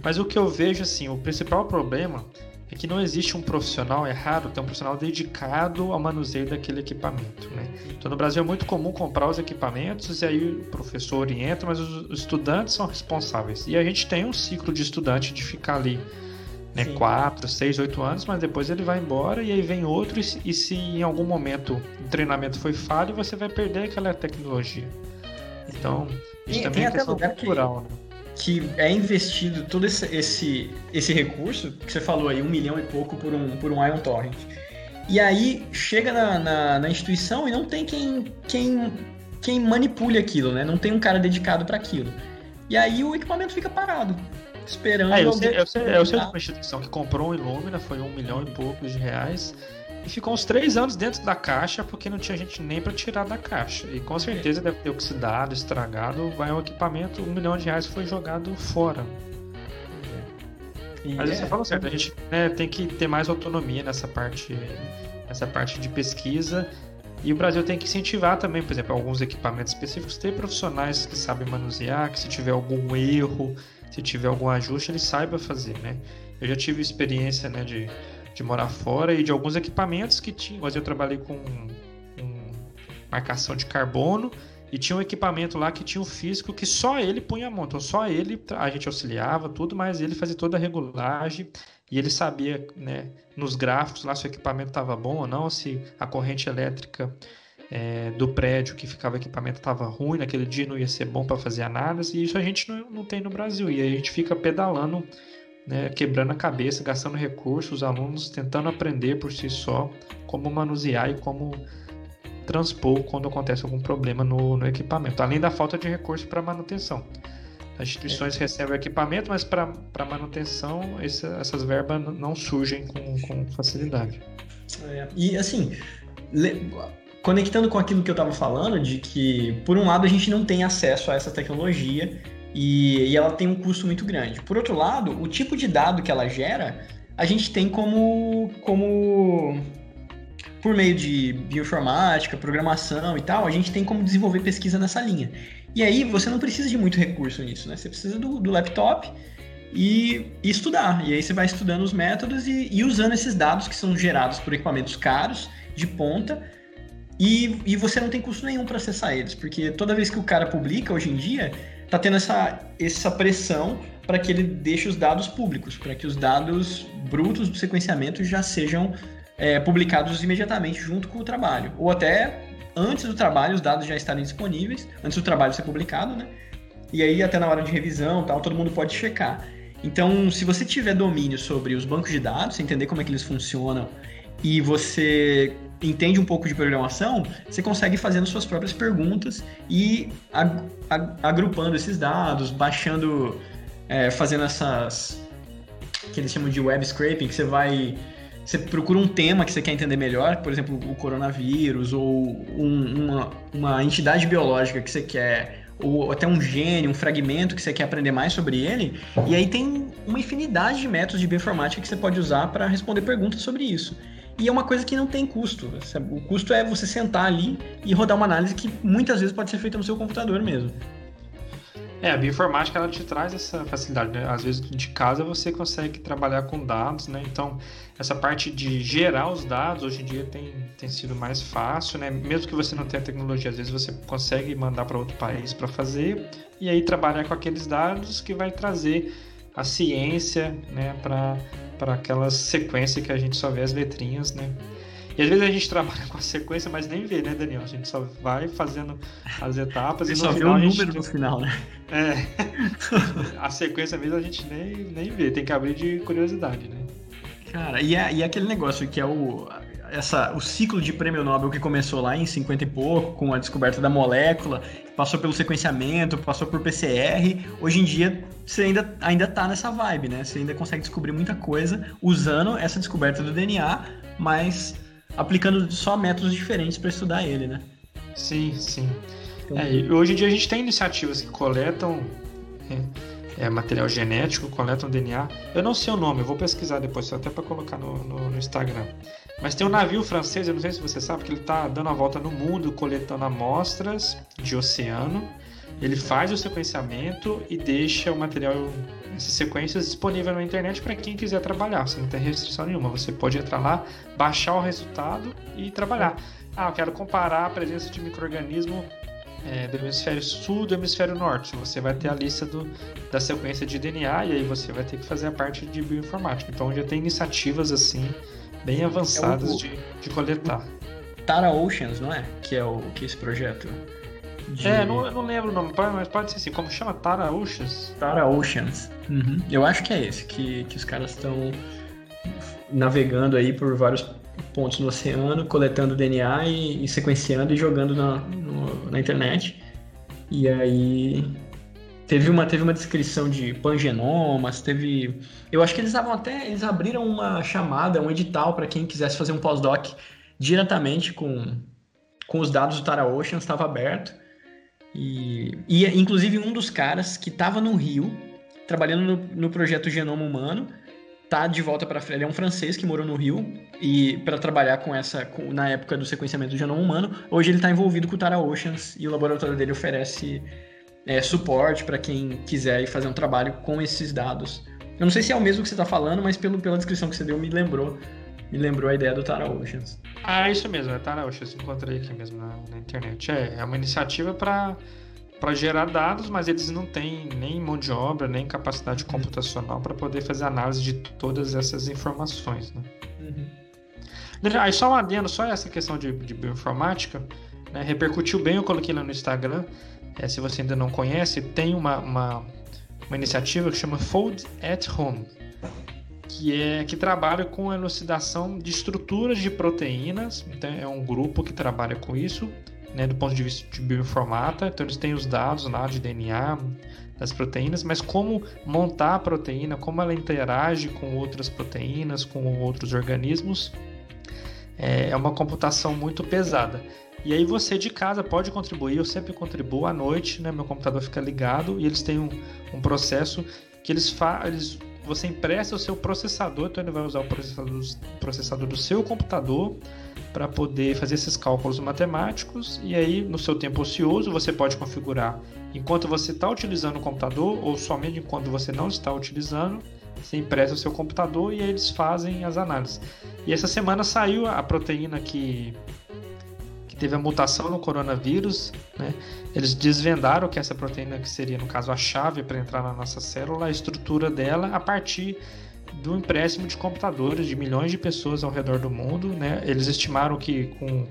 mas o que eu vejo assim, o principal problema é que não existe um profissional, é raro ter um profissional dedicado ao manuseio daquele equipamento, né? Então no Brasil é muito comum comprar os equipamentos e aí o professor orienta, mas os estudantes são responsáveis. E a gente tem um ciclo de estudante de ficar ali né, Sim. 4, 6, 8 anos, mas depois ele vai embora e aí vem outro, e se, e em algum momento o treinamento foi falho, você vai perder aquela tecnologia. Então, isso Tem- também é questão lugar que- cultural, né? Que é investido todo esse, esse, esse recurso, que você falou aí, um milhão e pouco por um, por um Ion Torrent. E aí chega na, na, na instituição e não tem quem, quem, quem manipule aquilo, né? Não tem um cara dedicado para aquilo. E aí o equipamento fica parado, esperando É, eu sei, eu sei, eu sei de uma instituição que comprou um Illumina, foi um milhão e poucos de reais, e ficou uns três anos dentro da caixa porque não tinha gente nem para tirar da caixa. E com certeza deve ter oxidado, estragado, vai o equipamento, um milhão de reais foi jogado fora. Mas é- você falou certo, a gente né, tem que ter mais autonomia nessa parte, nessa parte de pesquisa. E o Brasil tem que incentivar também, por exemplo, alguns equipamentos específicos, ter profissionais que sabem manusear, que se tiver algum erro, se tiver algum ajuste, ele saiba fazer, né? Eu já tive experiência né, de, de morar fora e de alguns equipamentos que tinham. Mas eu trabalhei com com marcação de carbono e tinha um equipamento lá que tinha um físico que só ele punha a mão. Então só ele, a gente auxiliava tudo, mas ele fazia toda a regulagem e ele sabia, né, nos gráficos lá se o equipamento estava bom ou não, se a corrente elétrica é, do prédio que ficava o equipamento estava ruim, naquele dia não ia ser bom para fazer análise, e isso a gente não, não tem no Brasil. E aí a gente fica pedalando, né, quebrando a cabeça, gastando recursos, os alunos tentando aprender por si só como manusear e como transpor quando acontece algum problema no, no equipamento, além da falta de recurso para manutenção. As instituições recebem o equipamento, mas para manutenção esse- essas verbas não surgem com, com facilidade. É, E assim, le- conectando com aquilo que eu estava falando, de que, por um lado, a gente não tem acesso a essa tecnologia e, e ela tem um custo muito grande. Por outro lado, o tipo de dado que ela gera, a gente tem como. como por meio de bioinformática, programação e tal, a gente tem como desenvolver pesquisa nessa linha. E aí você não precisa de muito recurso nisso, né? Você precisa do, do laptop e, e estudar. E aí você vai estudando os métodos e, e usando esses dados que são gerados por equipamentos caros, de ponta, e, e você não tem custo nenhum para acessar eles, porque toda vez que o cara publica hoje em dia, tá tendo essa, essa pressão para que ele deixe os dados públicos, para que os dados brutos do sequenciamento já sejam é, publicados imediatamente junto com o trabalho, ou até antes do trabalho os dados já estarem disponíveis, antes do trabalho ser publicado, né? E aí até na hora de revisão, tal, todo mundo pode checar. Então, se você tiver domínio sobre os bancos de dados, entender como é que eles funcionam e você entende um pouco de programação, você consegue fazendo suas próprias perguntas e ag- ag- agrupando esses dados, baixando, é, fazendo essas que eles chamam de web scraping, que você vai você procura um tema que você quer entender melhor, por exemplo, o coronavírus ou um- uma, uma entidade biológica que você quer ou até um gene, um fragmento que você quer aprender mais sobre ele, e aí tem uma infinidade de métodos de bioinformática que você pode usar para responder perguntas sobre isso. E é uma coisa que não tem custo. O custo é você sentar ali e rodar uma análise que muitas vezes pode ser feita no seu computador mesmo. É, a bioinformática ela te traz essa facilidade, né? Às vezes de casa você consegue trabalhar com dados, né? Então, essa parte de gerar os dados hoje em dia tem, tem sido mais fácil, né? Mesmo que você não tenha tecnologia, às vezes você consegue mandar para outro país para fazer e aí trabalhar com aqueles dados que vai trazer a ciência, né, para aquela sequência que a gente só vê as letrinhas, né? E às vezes a gente trabalha (laughs) com a sequência, mas nem vê, né, Daniel? A gente só vai fazendo as etapas e só no vê final o a gente número no final, né? é. (laughs) A sequência mesmo a gente nem, nem vê, tem que abrir de curiosidade, né? Cara, e é, e é aquele negócio que é o, essa, o ciclo de prêmio Nobel que começou lá em 50 e pouco, com a descoberta da molécula, passou pelo sequenciamento, passou por PCR. Hoje em dia, você ainda, ainda tá nessa vibe, né? Você ainda consegue descobrir muita coisa usando essa descoberta do DNA, mas aplicando só métodos diferentes para estudar ele, né? Sim, sim. Então, É, hoje em dia a gente tem iniciativas que coletam é, é, material genético, coletam DNA. Eu não sei o nome, eu vou pesquisar depois, até para colocar no, no, no Instagram. Mas tem um navio francês, eu não sei se você sabe, que ele está dando a volta no mundo, coletando amostras de oceano. Ele faz o sequenciamento e deixa o material, essas sequências disponível na internet para quem quiser trabalhar. Você não tem restrição nenhuma. Você pode entrar lá, baixar o resultado e trabalhar. Ah, eu quero comparar a presença de microorganismo é, do hemisfério sul do hemisfério norte. Você vai ter a lista do, da sequência de DNA e aí você vai ter que fazer a parte de bioinformática. Então já tem iniciativas assim bem avançadas é o, de, de coletar. Tara Oceans, não é? Que é o que é esse projeto. De... É, não, eu não lembro o nome, mas pode ser assim. Como chama? Tara Oceans? Tara Oceans. Uhum. Eu acho que é esse, que, que os caras estão navegando aí por vários pontos no oceano, coletando DNA e, e sequenciando e jogando na, no, na internet. E aí teve uma, teve uma descrição de pangenomas, teve. Eu acho que eles estavam até. Eles abriram uma chamada, um edital para quem quisesse fazer um pós-doc diretamente com, com os dados do Tara Ocean, estava aberto. E, e inclusive um dos caras que estava no Rio, trabalhando no, no projeto Genoma Humano, tá de volta para ele é um francês que morou no Rio e para trabalhar com essa com, na época do sequenciamento do genoma humano hoje ele está envolvido com o Tara Oceans e o laboratório dele oferece é, suporte para quem quiser fazer um trabalho com esses dados eu não sei se é o mesmo que você está falando mas pelo, pela descrição que você deu me lembrou me lembrou a ideia do Tara Oceans ah isso mesmo é Tara Oceans encontrei aqui mesmo na, na internet é, é uma iniciativa para para gerar dados, mas eles não têm nem mão de obra, nem capacidade computacional para poder fazer análise de todas essas informações. Né? Uhum. Aí só um adendo, só essa questão de, de bioinformática, né, repercutiu bem, eu coloquei lá no Instagram, é, se você ainda não conhece, tem uma, uma, uma iniciativa que chama Fold at Home, que é que trabalha com a elucidação de estruturas de proteínas. Então é um grupo que trabalha com isso né, do ponto de vista de bioinformata, então eles têm os dados lá de DNA das proteínas, mas como montar a proteína, como ela interage com outras proteínas, com outros organismos, é, é uma computação muito pesada. E aí você de casa pode contribuir, eu sempre contribuo à noite, né, meu computador fica ligado e eles têm um, um processo que eles fazem você empresta o seu processador, então ele vai usar o processador, processador do seu computador para poder fazer esses cálculos matemáticos e aí no seu tempo ocioso você pode configurar enquanto você está utilizando o computador ou somente enquanto você não está utilizando você empresta o seu computador e aí eles fazem as análises. E essa semana saiu a proteína que que teve a mutação no coronavírus né? eles desvendaram que essa proteína que seria no caso a chave para entrar na nossa célula a estrutura dela a partir do empréstimo de computadores de milhões de pessoas ao redor do mundo. Né? Eles estimaram que com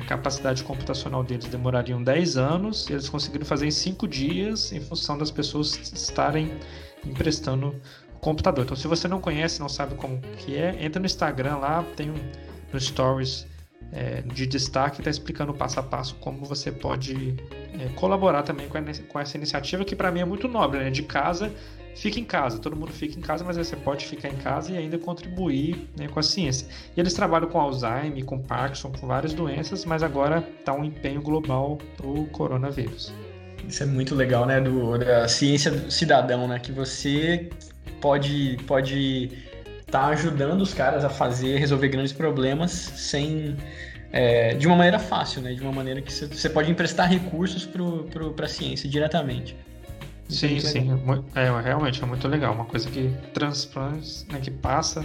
a capacidade computacional deles demorariam 10 anos, eles conseguiram fazer em 5 dias em função das pessoas estarem emprestando o computador. Então, se você não conhece, não sabe como que é, entra no Instagram lá, tem um no Stories é, de destaque, está explicando passo a passo como você pode é, colaborar também com, a, com essa iniciativa que para mim é muito nobre, né? De casa fica em casa, todo mundo fica em casa, mas você pode ficar em casa e ainda contribuir né, com a ciência. E eles trabalham com Alzheimer, com Parkinson, com várias doenças, mas agora está um empenho global para o coronavírus. Isso é muito legal, né, do, da ciência do cidadão, né, que você pode pode tá ajudando os caras a fazer, resolver grandes problemas sem é, de uma maneira fácil, né, de uma maneira que você pode emprestar recursos para a ciência diretamente. Sim, sim. É, é, realmente é muito legal. Uma coisa que transplante, né, que passa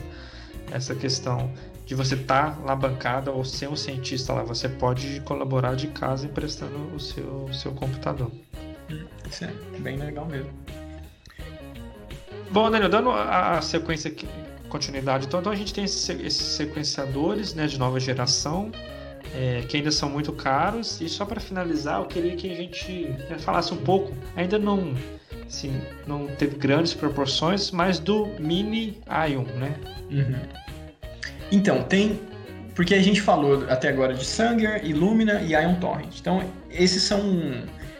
essa questão de você estar tá na bancada ou ser um cientista lá. Você pode colaborar de casa emprestando o seu, seu computador. Isso é bem legal mesmo. Bom, Daniel, dando a sequência aqui, continuidade, então, então a gente tem esses, esses sequenciadores né, de nova geração é, que ainda são muito caros. E só para finalizar, eu queria que a gente né, falasse um pouco, ainda não, assim, não teve grandes proporções, mas do Mini Ion, né? Uhum. Então, tem. Porque a gente falou até agora de Sanger, Illumina e Ion Torrent. Então, esses são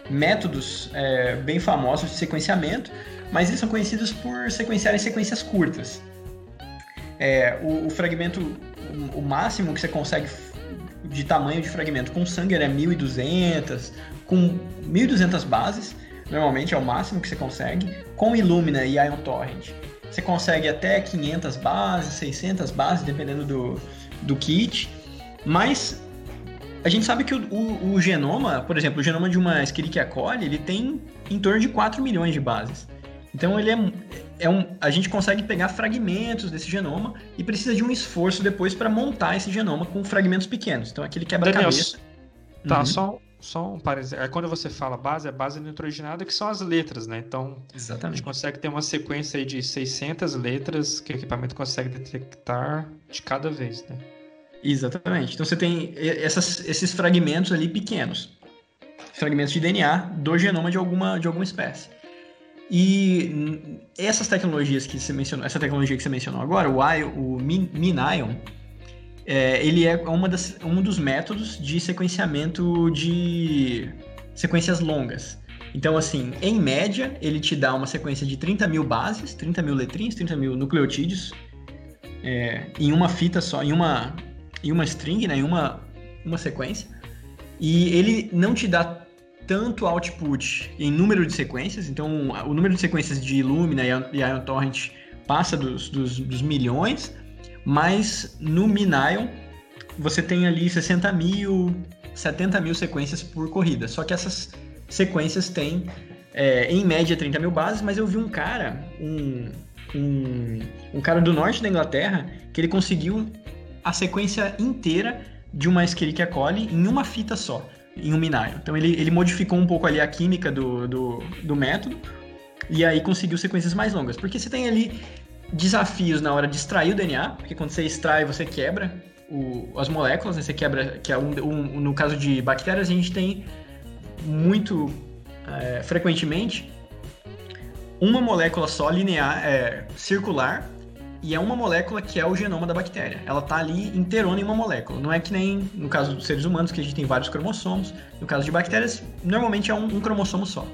métodos é, bem famosos de sequenciamento, mas eles são conhecidos por sequenciar em sequências curtas. É, o, o, fragmento, o, o máximo que você consegue de tamanho de fragmento. Com Sanger é 1200, com 1200 bases, normalmente é o máximo que você consegue. Com Illumina e Ion Torrent, você consegue até 500 bases, 600 bases, dependendo do, do kit, mas a gente sabe que o, o, o, genoma, por exemplo, o genoma de uma Escherichia coli, ele tem em torno de 4 milhões de bases. Então ele é, é um, a gente consegue pegar fragmentos desse genoma e precisa de um esforço depois para montar esse genoma com fragmentos pequenos. Então aquele quebra-cabeça. Tá, uhum. só, só um parênteses. É, quando você fala base, é base nitrogenada, que são as letras, né? Então, Exatamente. a gente consegue ter uma sequência aí de 600 letras que o equipamento consegue detectar de cada vez, né? Exatamente. Então você tem essas, esses fragmentos ali pequenos, fragmentos de DNA do genoma de alguma, de alguma espécie. E essas tecnologias que você mencionou, essa tecnologia que você mencionou agora, o, I, o MinION, é, ele é uma das, um dos métodos de sequenciamento de sequências longas. Então, assim, em média, ele te dá uma sequência de 30 mil bases, 30 mil letrinhas, 30 mil nucleotídeos, é, em uma fita só, em uma em uma string, né, em uma, uma sequência. E ele não te dá tanto output em número de sequências, então o número de sequências de Illumina e Ion Torrent passa dos, dos, dos milhões, mas no Minion você tem ali 60 mil, 70 mil sequências por corrida. Só que essas sequências têm, é, em média, 30 mil bases, mas eu vi um cara, um, um, um cara do norte da Inglaterra, que ele conseguiu a sequência inteira de uma Escherichia coli em uma fita só, em um Minaio. Então ele, ele modificou um pouco ali a química do, do, do método e aí conseguiu sequências mais longas. Porque você tem ali desafios na hora de extrair o DNA, porque quando você extrai, você quebra o, as moléculas, né? você quebra, que é um, um, no caso de bactérias, a gente tem muito é, frequentemente uma molécula só linear, é, circular, e é uma molécula que é o genoma da bactéria. Ela está ali inteirona em uma molécula. Não é que nem no caso dos seres humanos, que a gente tem vários cromossomos. No caso de bactérias, normalmente é um, um cromossomo só.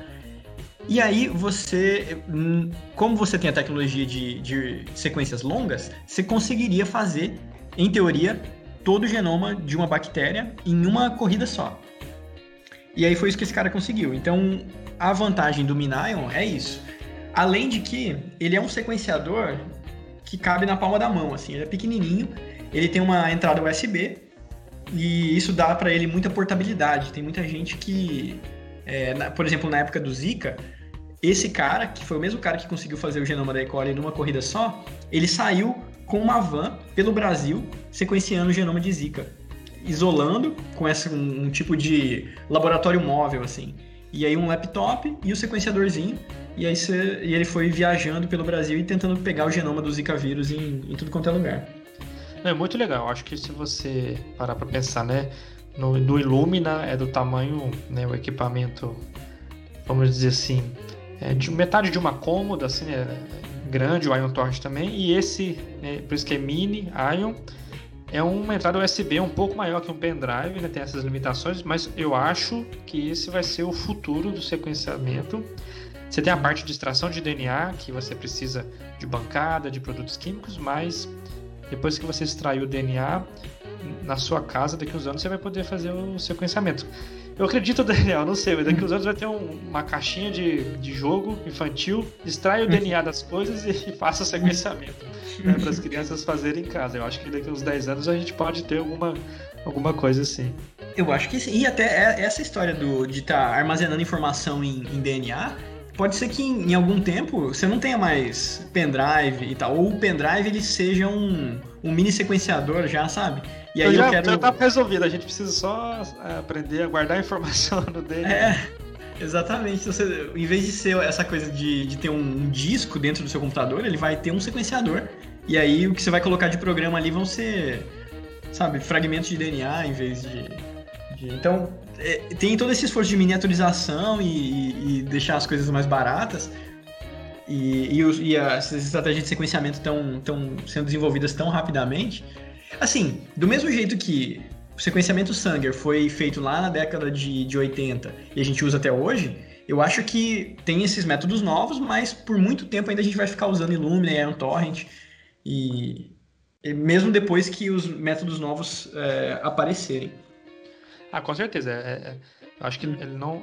E aí você, hum, como você tem a tecnologia de, de sequências longas, você conseguiria fazer, em teoria, todo o genoma de uma bactéria em uma corrida só. E aí foi isso que esse cara conseguiu. Então, a vantagem do Minion é isso. Além de que ele é um sequenciador que cabe na palma da mão, assim. Ele é pequenininho, ele tem uma entrada USB e isso dá para ele muita portabilidade. Tem muita gente que, é, na, por exemplo, na época do Zika, esse cara, que foi o mesmo cara que conseguiu fazer o genoma da E. coli numa corrida só, ele saiu com uma van pelo Brasil sequenciando o genoma de Zika, isolando com esse, um, um tipo de laboratório móvel, assim. E aí um laptop e o sequenciadorzinho e aí e ele foi viajando pelo Brasil e tentando pegar o genoma do Zika vírus em, em tudo quanto é lugar. É muito legal. Acho que se você parar para pensar, né, no, no Illumina é do tamanho, né, o equipamento, vamos dizer assim, é de metade de uma cômoda, assim, né, grande, o Ion Torrent também, e esse, né, por isso que é mini Ion, é uma entrada USB um pouco maior que um pendrive, né, tem essas limitações, mas eu acho que esse vai ser o futuro do sequenciamento você tem a parte de extração de DNA, que você precisa de bancada, de produtos químicos, mas depois que você extraiu o DNA, na sua casa, daqui uns anos, você vai poder fazer o sequenciamento. Eu acredito, (laughs) Daniel, não sei, mas daqui uns anos vai ter um, uma caixinha de, de jogo infantil, extrai o DNA das coisas e, e faça sequenciamento né, para as crianças fazerem em casa. Eu acho que daqui uns 10 anos a gente pode ter alguma, alguma coisa assim. Eu acho que sim. E até é, essa história do, de estar tá armazenando informação em, em DNA pode ser que em, em, algum tempo você não tenha mais pendrive e tal, ou o pendrive ele seja um, um mini sequenciador já, sabe? E aí já, eu quero... já tá resolvido, a gente precisa só é, aprender a guardar a informação (laughs) no dele. É, exatamente. Você, em vez de ser essa coisa de, de ter um, um disco dentro do seu computador, ele vai ter um sequenciador. E aí o que você vai colocar de programa ali vão ser, sabe, fragmentos de DNA em vez de. de... Então, é, tem todo esse esforço de miniaturização e, e, e deixar as coisas mais baratas. E, e, e as estratégias de sequenciamento estão sendo desenvolvidas tão rapidamente. Assim, do mesmo jeito que o sequenciamento Sanger foi feito lá na década de, de 80 e a gente usa até hoje, eu acho que tem esses métodos novos, mas por muito tempo ainda a gente vai ficar usando Illumina Torrent. E, e mesmo depois que os métodos novos é, aparecerem. Ah, com certeza. É, é, acho que ele não.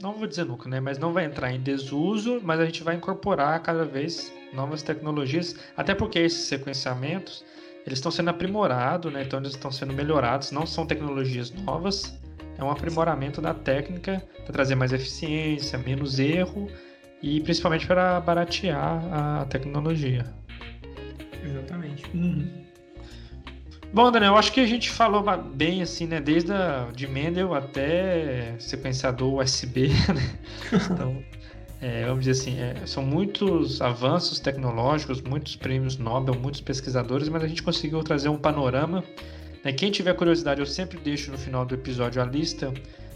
Não vou dizer nunca, né? Mas não vai entrar em desuso, mas a gente vai incorporar cada vez novas tecnologias, até porque esses sequenciamentos eles estão sendo aprimorados, né? Então eles estão sendo melhorados, não são tecnologias novas, é um aprimoramento da técnica para trazer mais eficiência, menos erro e principalmente para baratear a tecnologia. Exatamente. Uhum. Bom, Daniel, eu acho que a gente falou bem assim, né? Desde a, de Mendel até sequenciador USB, (laughs) né? (laughs) Então, é, vamos dizer assim, é, são muitos avanços tecnológicos, muitos prêmios Nobel, muitos pesquisadores, mas a gente conseguiu trazer um panorama. Né? Quem tiver curiosidade, eu sempre deixo no final do episódio a lista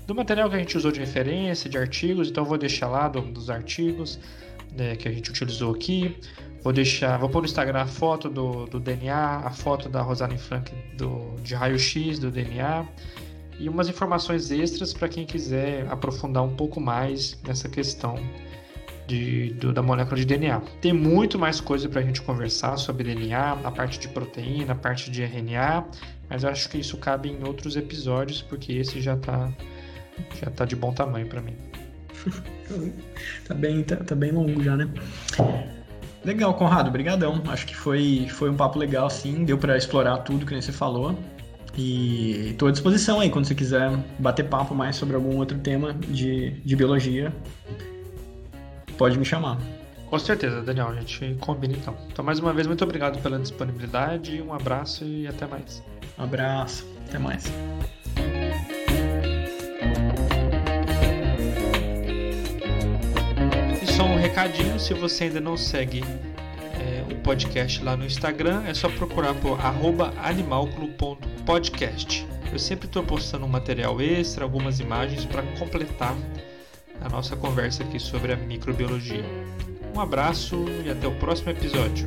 do material que a gente usou de referência, de artigos, então vou deixar lá do, dos artigos né, que a gente utilizou aqui. Vou deixar, vou pôr no Instagram a foto do, do DNA, a foto da Rosalind Frank do, de raio-x do DNA e umas informações extras para quem quiser aprofundar um pouco mais nessa questão de, do, da molécula de DNA. Tem muito mais coisa para a gente conversar sobre DNA, a parte de proteína, a parte de RNA, mas eu acho que isso cabe em outros episódios, porque esse já está já tá de bom tamanho para mim. (laughs) tá, bem, tá, tá, bem longo já, né? Legal, Conrado, brigadão. Acho que foi, foi um papo legal, sim. Deu para explorar tudo que você falou. E estou à disposição aí quando você quiser bater papo mais sobre algum outro tema de, de biologia pode me chamar. Com certeza, Daniel, a gente combina então. Então, mais uma vez, muito obrigado pela disponibilidade, um abraço e até mais. Um abraço, até mais. E só um recadinho: se você ainda não segue é, o podcast lá no Instagram, é só procurar por animalculo.podcast. Eu sempre estou postando um material extra, algumas imagens para completar a nossa conversa aqui sobre a microbiologia. Um abraço e até o próximo episódio.